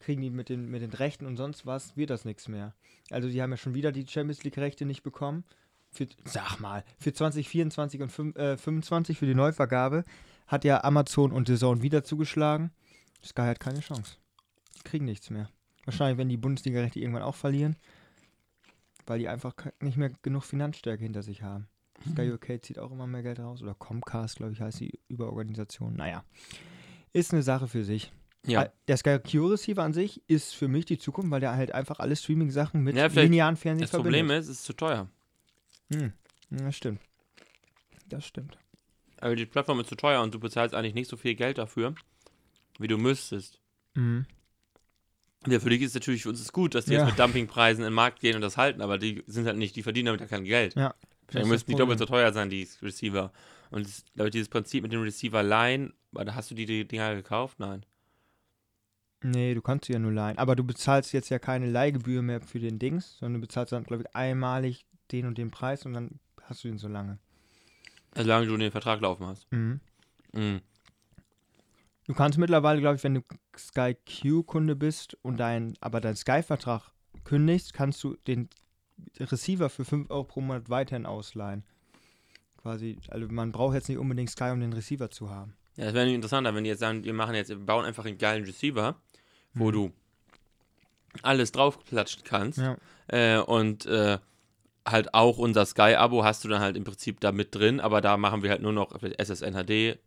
kriegen die mit den, mit den Rechten und sonst was, wird das nichts mehr. Also die haben ja schon wieder die Champions League-Rechte nicht bekommen. Für, sag mal, für 2024 und fünf- äh, 25 für die Neuvergabe hat ja Amazon und The Zone wieder zugeschlagen. Sky hat keine Chance. Die kriegen nichts mehr. Wahrscheinlich werden die Bundesliga-Rechte irgendwann auch verlieren, weil die einfach nicht mehr genug Finanzstärke hinter sich haben. Sky UK zieht auch immer mehr Geld raus. Oder Comcast, glaube ich, heißt die Überorganisation. Naja. Ist eine Sache für sich. Ja. Der Sky Q Receiver an sich ist für mich die Zukunft, weil der halt einfach alle Streaming-Sachen mit Ja, linearen Fernsehen Das Problem verbindet. ist, es ist zu teuer. Hm. Das stimmt. Das stimmt. Aber die Plattform ist zu teuer und du bezahlst eigentlich nicht so viel Geld dafür, wie du müsstest. Mhm. Ja, für dich ist natürlich, für uns ist gut, dass die Ja. jetzt mit Dumpingpreisen in den Markt gehen und das halten, aber die sind halt nicht, die verdienen damit ja kein Geld. Ja. ist müssten die das doppelt so teuer sein, die Receiver. Und das, glaube ich, dieses Prinzip mit dem Receiver leihen, hast du die, die Dinger gekauft? Nein. Nee, du kannst sie ja nur leihen. Aber du bezahlst jetzt ja keine Leihgebühr mehr für den Dings, sondern du bezahlst dann, glaube ich, einmalig den und den Preis und dann hast du den so lange. Solange du den Vertrag laufen hast. Mhm. Mhm. Du kannst mittlerweile, glaube ich, wenn du Sky Q-Kunde bist und dein, aber deinen Sky-Vertrag kündigst, kannst du den Receiver für 5 Euro pro Monat weiterhin ausleihen. Quasi, also man braucht jetzt nicht unbedingt Sky, um den Receiver zu haben. Ja, das wäre interessanter, wenn die jetzt sagen, wir machen jetzt, wir bauen einfach einen geilen Receiver, wo Mhm. du alles draufklatschen kannst Ja. äh, und äh, halt auch unser Sky-Abo hast du dann halt im Prinzip da mit drin, aber da machen wir halt nur noch vielleicht SSN HD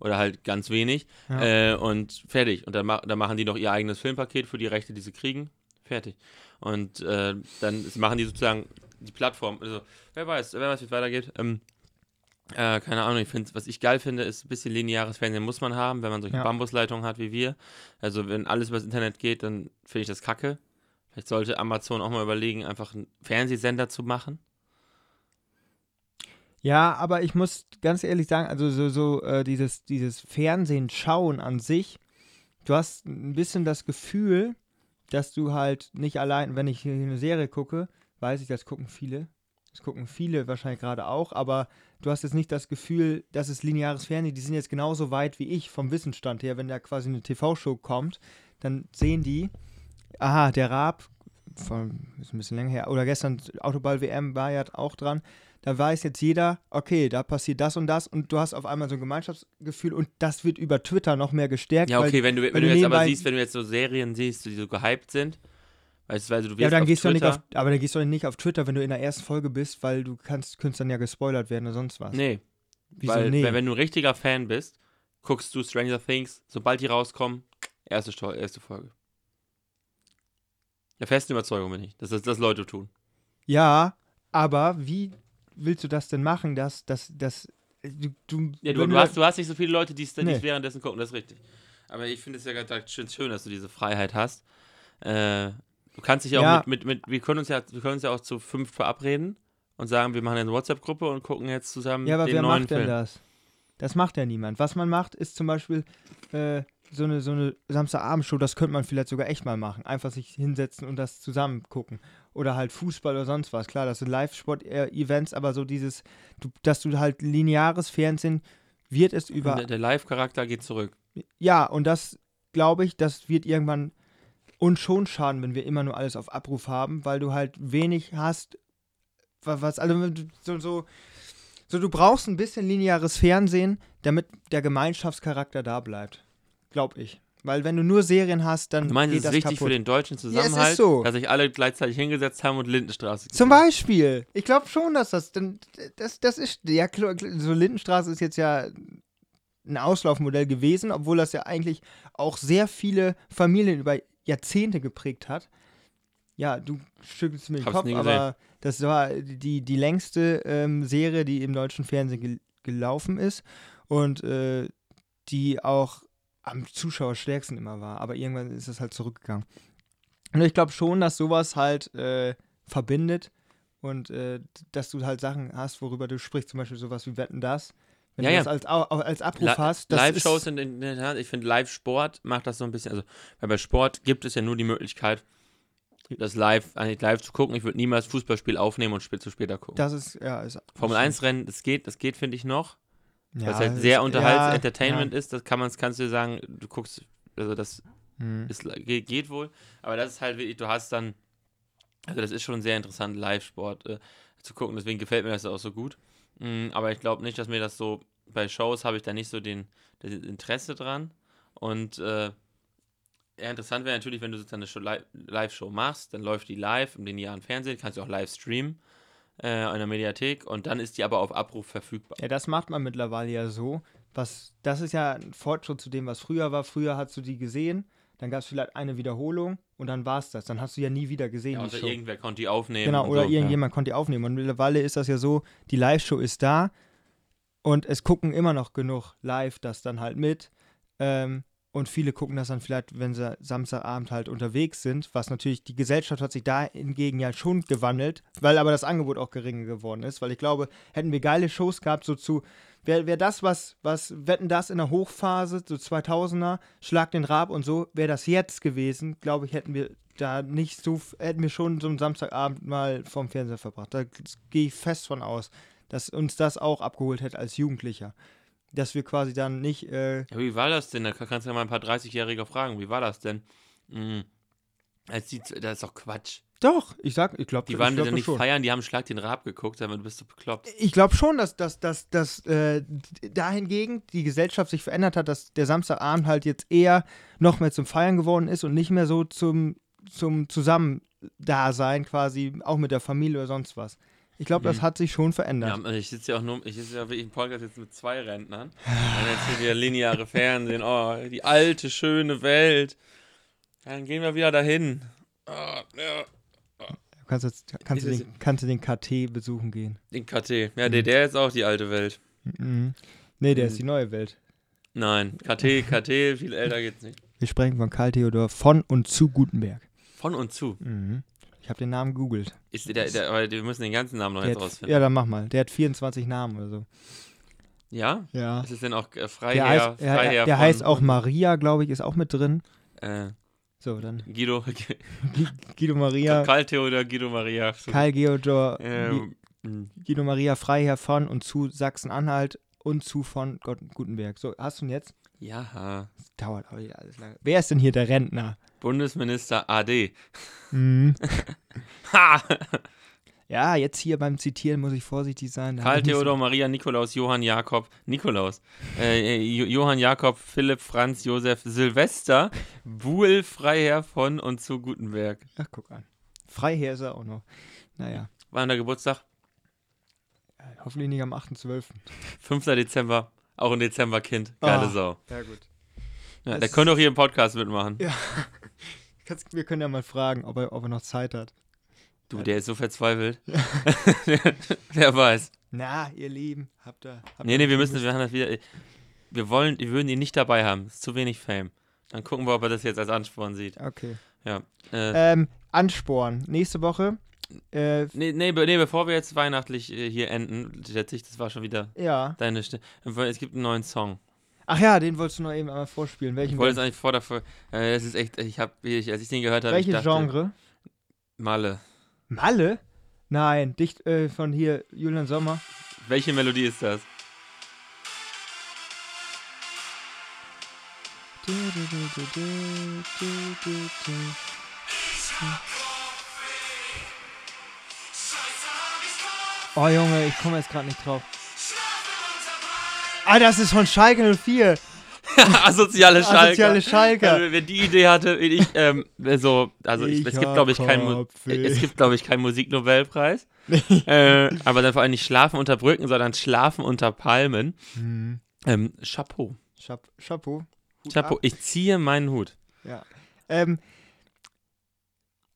oder halt ganz wenig Ja. äh, und fertig. Und dann, ma dann machen die noch ihr eigenes Filmpaket für die Rechte, die sie kriegen. Fertig. Und äh, dann machen die sozusagen die Plattform. Also, wer weiß, wer weiß, wie es weitergeht. Ähm, äh, keine Ahnung, ich finde, was ich geil finde, ist ein bisschen lineares Fernsehen muss man haben, wenn man solche Ja. Bambusleitungen hat wie wir. Also wenn alles übers Internet geht, dann finde ich das kacke. Vielleicht sollte Amazon auch mal überlegen, einfach einen Fernsehsender zu machen. Ja, aber ich muss ganz ehrlich sagen, also so, so äh, dieses, dieses Fernsehen schauen an sich, du hast ein bisschen das Gefühl, dass du halt nicht allein, wenn ich hier eine Serie gucke, weiß ich, das gucken viele, das gucken viele wahrscheinlich gerade auch, aber du hast jetzt nicht das Gefühl, dass es lineares Fernsehen, die sind jetzt genauso weit wie ich vom Wissensstand her, wenn da quasi eine TV-Show kommt, dann sehen die, aha, der Raab, von, ist ein bisschen länger her, oder gestern Autoball-WM war ja auch dran, da weiß jetzt jeder, okay, da passiert das und das und du hast auf einmal so ein Gemeinschaftsgefühl und das wird über Twitter noch mehr gestärkt. Ja, weil- okay, wenn du, wenn weil du du jetzt aber siehst, wenn du jetzt so Serien siehst, die so gehypt sind, beispielsweise du wirst ja, dann auf gehst du Twitter, nicht auf, aber dann gehst du nicht auf Twitter, wenn du in der ersten Folge bist, weil du kannst, könntest dann ja gespoilert werden oder sonst was. Nee, Wieso weil nee? wenn, wenn du ein richtiger Fan bist, guckst du Stranger Things, sobald die rauskommen, erste, erste Folge. Der festen Überzeugung bin ich, dass das, das Leute tun. Ja, aber wie willst du das denn machen, dass, dass, dass du, du, Ja, du, du, hast, du hast nicht so viele Leute, die es Nee. die währenddessen gucken, das ist richtig. Aber ich finde es ja ganz schön, schön, dass du diese Freiheit hast. Äh, du kannst dich ja auch Ja. mit, mit, mit, wir können uns ja, wir können uns ja auch zu fünf verabreden und sagen, wir machen eine WhatsApp-Gruppe und gucken jetzt zusammen Ja, aber den wer neuen macht denn Film. das? Das macht ja niemand. Was man macht, ist zum Beispiel äh, so eine, so eine Samstagabendshow, das könnte man vielleicht sogar echt mal machen. Einfach sich hinsetzen und das zusammen gucken. Oder halt Fußball oder sonst was. Klar, das sind Live-Sport-Events, aber so dieses, du, dass du halt lineares Fernsehen wird es über. Der, der Live-Charakter geht zurück. Ja, und das glaube ich, das wird irgendwann uns schon schaden, wenn wir immer nur alles auf Abruf haben, weil du halt wenig hast, wa- was, also so, so, so du brauchst ein bisschen lineares Fernsehen, damit der Gemeinschaftscharakter da bleibt. Glaube ich. Weil wenn du nur Serien hast, dann Du meinst, geht es ist das wichtig kaputt. für den deutschen es ist Zusammenhalt, so. dass sich alle gleichzeitig hingesetzt haben und Lindenstraße Zum Beispiel. Ich glaube schon, dass das, denn, das, das ist, ja, klar, so Lindenstraße ist jetzt ja ein Auslaufmodell gewesen, obwohl das ja eigentlich auch sehr viele Familien über Jahrzehnte geprägt hat. Ja, du schüttelst mir den Hab's Kopf, aber das war die, die längste ähm, Serie, die im deutschen Fernsehen gel gelaufen ist und äh, die auch am Zuschauerstärksten immer war. Aber irgendwann ist es halt zurückgegangen. Und ich glaube schon, dass sowas halt äh, verbindet und äh, dass du halt Sachen hast, worüber du sprichst, zum Beispiel sowas wie Wetten das. Wenn Ja, du ja. das als, als Abruf La- hast, Live-Shows sind in der Tat, ich finde Live-Sport macht das so ein bisschen, also weil bei Sport gibt es ja nur die Möglichkeit, das live, eigentlich live zu gucken. Ich würde niemals Fußballspiel aufnehmen und spät zu später gucken. das ist, ja, ist Formel 1 Rennen, das geht, das geht, finde ich noch. Ja, was halt sehr Unterhalts ja, Entertainment ist, das kann man, kannst du sagen, du guckst, also das Ja. Hm. ist, geht, geht wohl, aber das ist halt wirklich, du hast dann, also das ist schon sehr interessant, Live-Sport äh, zu gucken, deswegen gefällt mir das auch so gut. Mm, aber ich glaube nicht, dass mir das so, bei Shows habe ich da nicht so den, das Interesse dran und äh, ja, interessant wäre natürlich, wenn du sozusagen eine Show- Li- Live-Show machst, dann läuft die live im linearen Fernsehen, kannst du auch live streamen äh, in der Mediathek und dann ist die aber auf Abruf verfügbar. Ja, das macht man mittlerweile ja so. Was, das ist ja ein Fortschritt zu dem, was früher war. Früher hast du die gesehen, dann gab es vielleicht eine Wiederholung und dann war es das. Dann hast du ja nie wieder gesehen, Ja, außer Show. irgendwer konnte die aufnehmen. Genau, oder so, irgendjemand konnte die aufnehmen. Und mittlerweile ist das ja so, die Live-Show ist da und es gucken immer noch genug live das dann halt mit. Ähm, und viele gucken das dann vielleicht, wenn sie Samstagabend halt unterwegs sind, was natürlich, die Gesellschaft hat sich da hingegen ja schon gewandelt, weil aber das Angebot auch geringer geworden ist, weil ich glaube, hätten wir geile Shows gehabt, so zu, wäre wär das, was, was, wetten das in der Hochphase, so 2000er, Schlag den Rab und so, wäre das jetzt gewesen, glaube ich, hätten wir da nicht so, hätten wir schon so einen Samstagabend mal vorm Fernseher verbracht. Da gehe ich fest von aus, dass uns das auch abgeholt hätte als Jugendlicher. Dass wir quasi dann nicht, äh, Ja, wie war das denn? Da kann- kannst du ja mal ein paar 30-Jährige fragen. Wie war das denn? Als die, das ist doch Quatsch. Doch, ich sag, ich glaube, Die waren glaub nicht schon. feiern, die haben Schlag den Rab geguckt, damit bist du bekloppt. Ich glaube schon, dass, dass, dass, dass äh, dahingegen die Gesellschaft sich verändert hat, dass der Samstagabend halt jetzt eher noch mehr zum Feiern geworden ist und nicht mehr so zum, zum Zusammendasein quasi, auch mit der Familie oder sonst was. Ich glaube, das Mhm. hat sich schon Ja, verändert. ich sitze ja auch nur, ich sitze ja wirklich im Podcast jetzt mit zwei Rentnern. Dann jetzt hier der lineare Fernsehen, oh, die alte, schöne Welt. Dann gehen wir wieder dahin. Oh, ja. Kannst, jetzt, kannst, du den, kannst du den KT besuchen gehen. Den KT. Ja, der, der ist auch die alte Welt. Mhm. Nee, der Mhm. ist die neue Welt. Nein, KT, KT, viel älter geht's nicht. Wir sprechen von Karl Theodor von und zu Gutenberg. Von und zu. Mhm. Ich habe den Namen gegoogelt. Ist der, der, aber wir müssen den ganzen Namen noch Der jetzt hat, rausfinden. ja, dann mach mal. Der hat 24 Namen oder so. Ja? Ja. Ist es denn auch äh, Der, Freiherr? heißt, er, Freiherr der von, heißt auch Maria, glaube ich, ist auch mit drin. Äh, So, dann Guido, Gu- Guido Maria, Karl Theodor Guido Maria. Karl Geodor, Gu- Ähm, mh. Guido Maria Freiherr von und zu Sachsen-Anhalt und zu von Gott, Gutenberg. So, hast du ihn jetzt? ja, Das dauert auch wieder alles lange. Wer ist denn hier der Rentner? Bundesminister AD. Mhm. Ha! Ja, jetzt hier beim Zitieren muss ich vorsichtig sein. Karl Theodor, Maria, Nikolaus, Johann Jakob, Nikolaus, äh, Jo- Johann Jakob, Philipp, Franz, Josef, Silvester, Buhl, Freiherr von und zu Gutenberg. Ach, guck an. Freiherr ist er auch noch. Naja, War der Geburtstag? hoffentlich nicht am 8.12. 5. Dezember, auch ein Dezemberkind. Geile Ah. Sau. Ja, gut. Ja, Das der könnte auch hier im Podcast mitmachen. Ja. Kannst, wir können ja mal fragen, ob er, ob er noch Zeit hat. Du, der ist so verzweifelt. Wer weiß. Na, ihr Lieben, habt ihr. Habt Nee, nee, wir müssen, wir haben das wieder. Wir wollen, wir würden ihn nicht dabei haben. Ist zu wenig Fame. Dann gucken wir, ob er das jetzt als Ansporn sieht. Okay. Ja. Äh, Ähm, Ansporn. Nächste Woche. Äh, nee, nee, be- nee, bevor wir jetzt weihnachtlich äh, hier enden, schätze ich, das war schon wieder ja. deine Stimme. Es gibt einen neuen Song. Ach ja, den wolltest du noch eben einmal vorspielen. Welchen Ich wollte es eigentlich vor Folge. Äh, das ist echt, ich habe, ich, als ich den gehört habe, Welches Genre? Malle. Malle? Nein, dicht äh, von hier Julian Sommer. Welche Melodie ist das? Du, du, du. Oh Junge, ich komme jetzt gerade nicht drauf. Ah, das ist von Schalke 04. Asoziale Schalke. Asoziale Schalke. Also, wer die Idee hatte, ich, ähm, so, also ich, Ich es gibt, glaube ich, keinen es gibt, glaube ich, keinen Musiknobelpreis. äh, aber dann vor allem nicht Schlafen unter Brücken, sondern Schlafen unter Palmen. Hm. Ähm, Chapeau. Chap Chapeau. Hut Chapeau. ab. Ich ziehe meinen Hut. Ähm,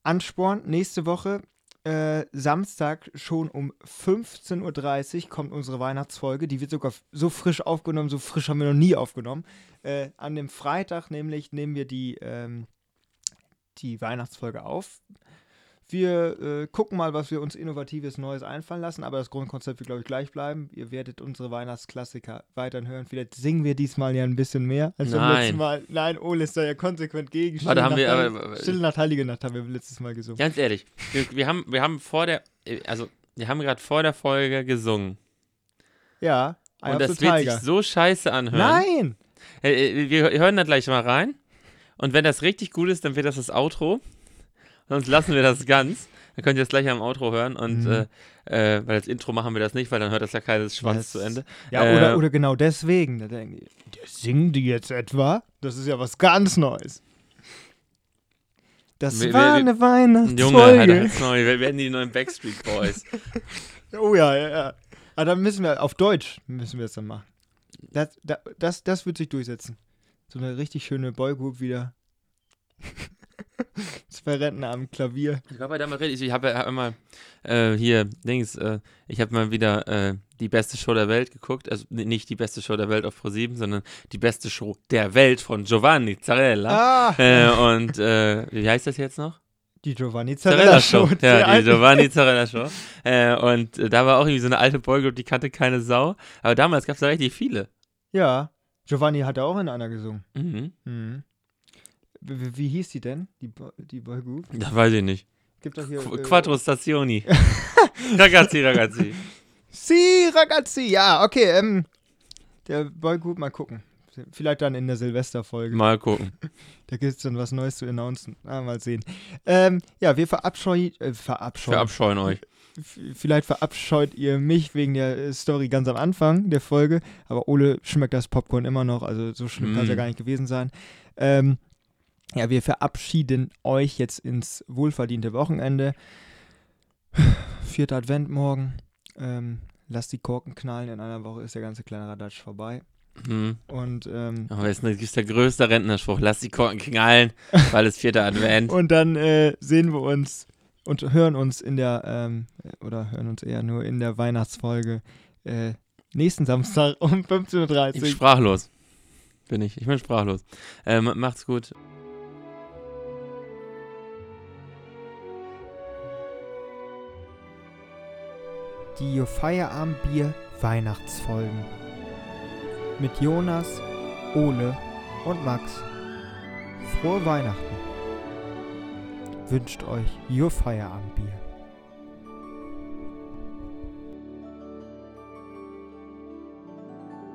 Ansporn, nächste Woche, äh, Samstag schon um 15.30 Uhr kommt unsere Weihnachtsfolge. Die wird sogar so frisch aufgenommen, so frisch haben wir noch nie aufgenommen. Äh, an dem Freitag nämlich nehmen wir die, ähm, die Weihnachtsfolge auf. Wir äh, gucken mal, was wir uns Innovatives Neues einfallen lassen, aber das Grundkonzept wird, glaube ich, gleich bleiben. Ihr werdet unsere Weihnachtsklassiker weiterhin hören. Vielleicht singen wir diesmal ja ein bisschen mehr als beim Nein. letzten Mal. Nein, Ole ist da ja konsequent gegen. Warte, haben Nacht, wir aber- Stille Nacht, Heilige Nacht haben wir letztes Mal gesungen. Ganz ehrlich, wir, wir, haben, wir haben vor der, äh, also wir haben gerade vor der Folge gesungen. Ja, Eye Und das wird sich so scheiße anhören. Nein! Äh, äh, wir hören da gleich mal rein. Und wenn das richtig gut ist, dann wird das das Outro. Sonst lassen wir das ganz. Dann könnt ihr das gleich am Outro hören. Und Mhm. äh, äh, weil als Intro machen wir das nicht, weil dann hört das ja keines Schwanz Yes. zu Ende. Ja, Äh, oder, oder genau deswegen. Da denken die, der singen die jetzt etwa? Das ist ja was ganz Neues. Das Wir- war wir- eine Junge, Weihnachtsfolge. Alter, halt's Maul, wir werden die neuen Backstreet Boys. Oh ja, ja, ja. Aber dann müssen wir, auf Deutsch müssen wir es dann machen. Das, das, das, das wird sich durchsetzen. So eine richtig schöne Boygroup wieder. Rentner am Klavier. Ich glaube, da mal richtig. Ich habe ja immer äh, hier, Dings, äh, ich habe mal wieder äh, die beste Show der Welt geguckt. Also nicht die beste Show der Welt auf Pro7, sondern die beste Show der Welt von Giovanni Zarella. Ah! Äh, und äh, wie heißt das jetzt noch? Die Giovanni Zarella Zarella Show. Show. Ja, die. Giovanni Zarella Show. Äh, und da war auch irgendwie so eine alte Boygroup, die kannte keine Sau. Aber damals gab es da richtig viele. Ja. Giovanni hat auch in einer gesungen. Mhm. Mhm. Wie, wie- hieß die denn? Die, Bo die Boygroup? Das weiß ich nicht. Gibt doch hier. Qu äh, Quattro Stazioni. ragazzi, ragazzi. Si, ragazzi. Ja, okay. Ähm, der Boygroup, mal gucken. Vielleicht dann in der Silvesterfolge. Mal gucken. Da gibt es dann was Neues zu announcen. Ah, mal sehen. Ähm, ja, wir verabscheuen. Äh, verabscheuen. Verabscheuen euch. Vielleicht verabscheut ihr mich wegen der äh, Story ganz am Anfang der Folge. Aber Ole schmeckt das Popcorn immer noch. Also so schlimm kann es ja Mm. gar nicht gewesen sein. Ähm, ja, wir verabschieden euch jetzt ins wohlverdiente Wochenende. Vierter Advent morgen. Ähm, lasst die Korken knallen. In einer Woche ist der ganze kleine Radatsch vorbei. Hm. Und, ähm, Aber das ist der größte Rentnerspruch. Lass die Korken knallen, weil es vierter Advent. und dann äh, sehen wir uns und hören uns in der, ähm, oder hören uns eher nur in der Weihnachtsfolge äh, nächsten Samstag um 15.30 Ich Uhr. bin sprachlos. Bin ich. Ich bin sprachlos. Ähm, macht's gut. Die Feierabendbier Weihnachtsfolgen. Mit Jonas, Ole und Max. Frohe Weihnachten. Wünscht euch Your Feierabendbier.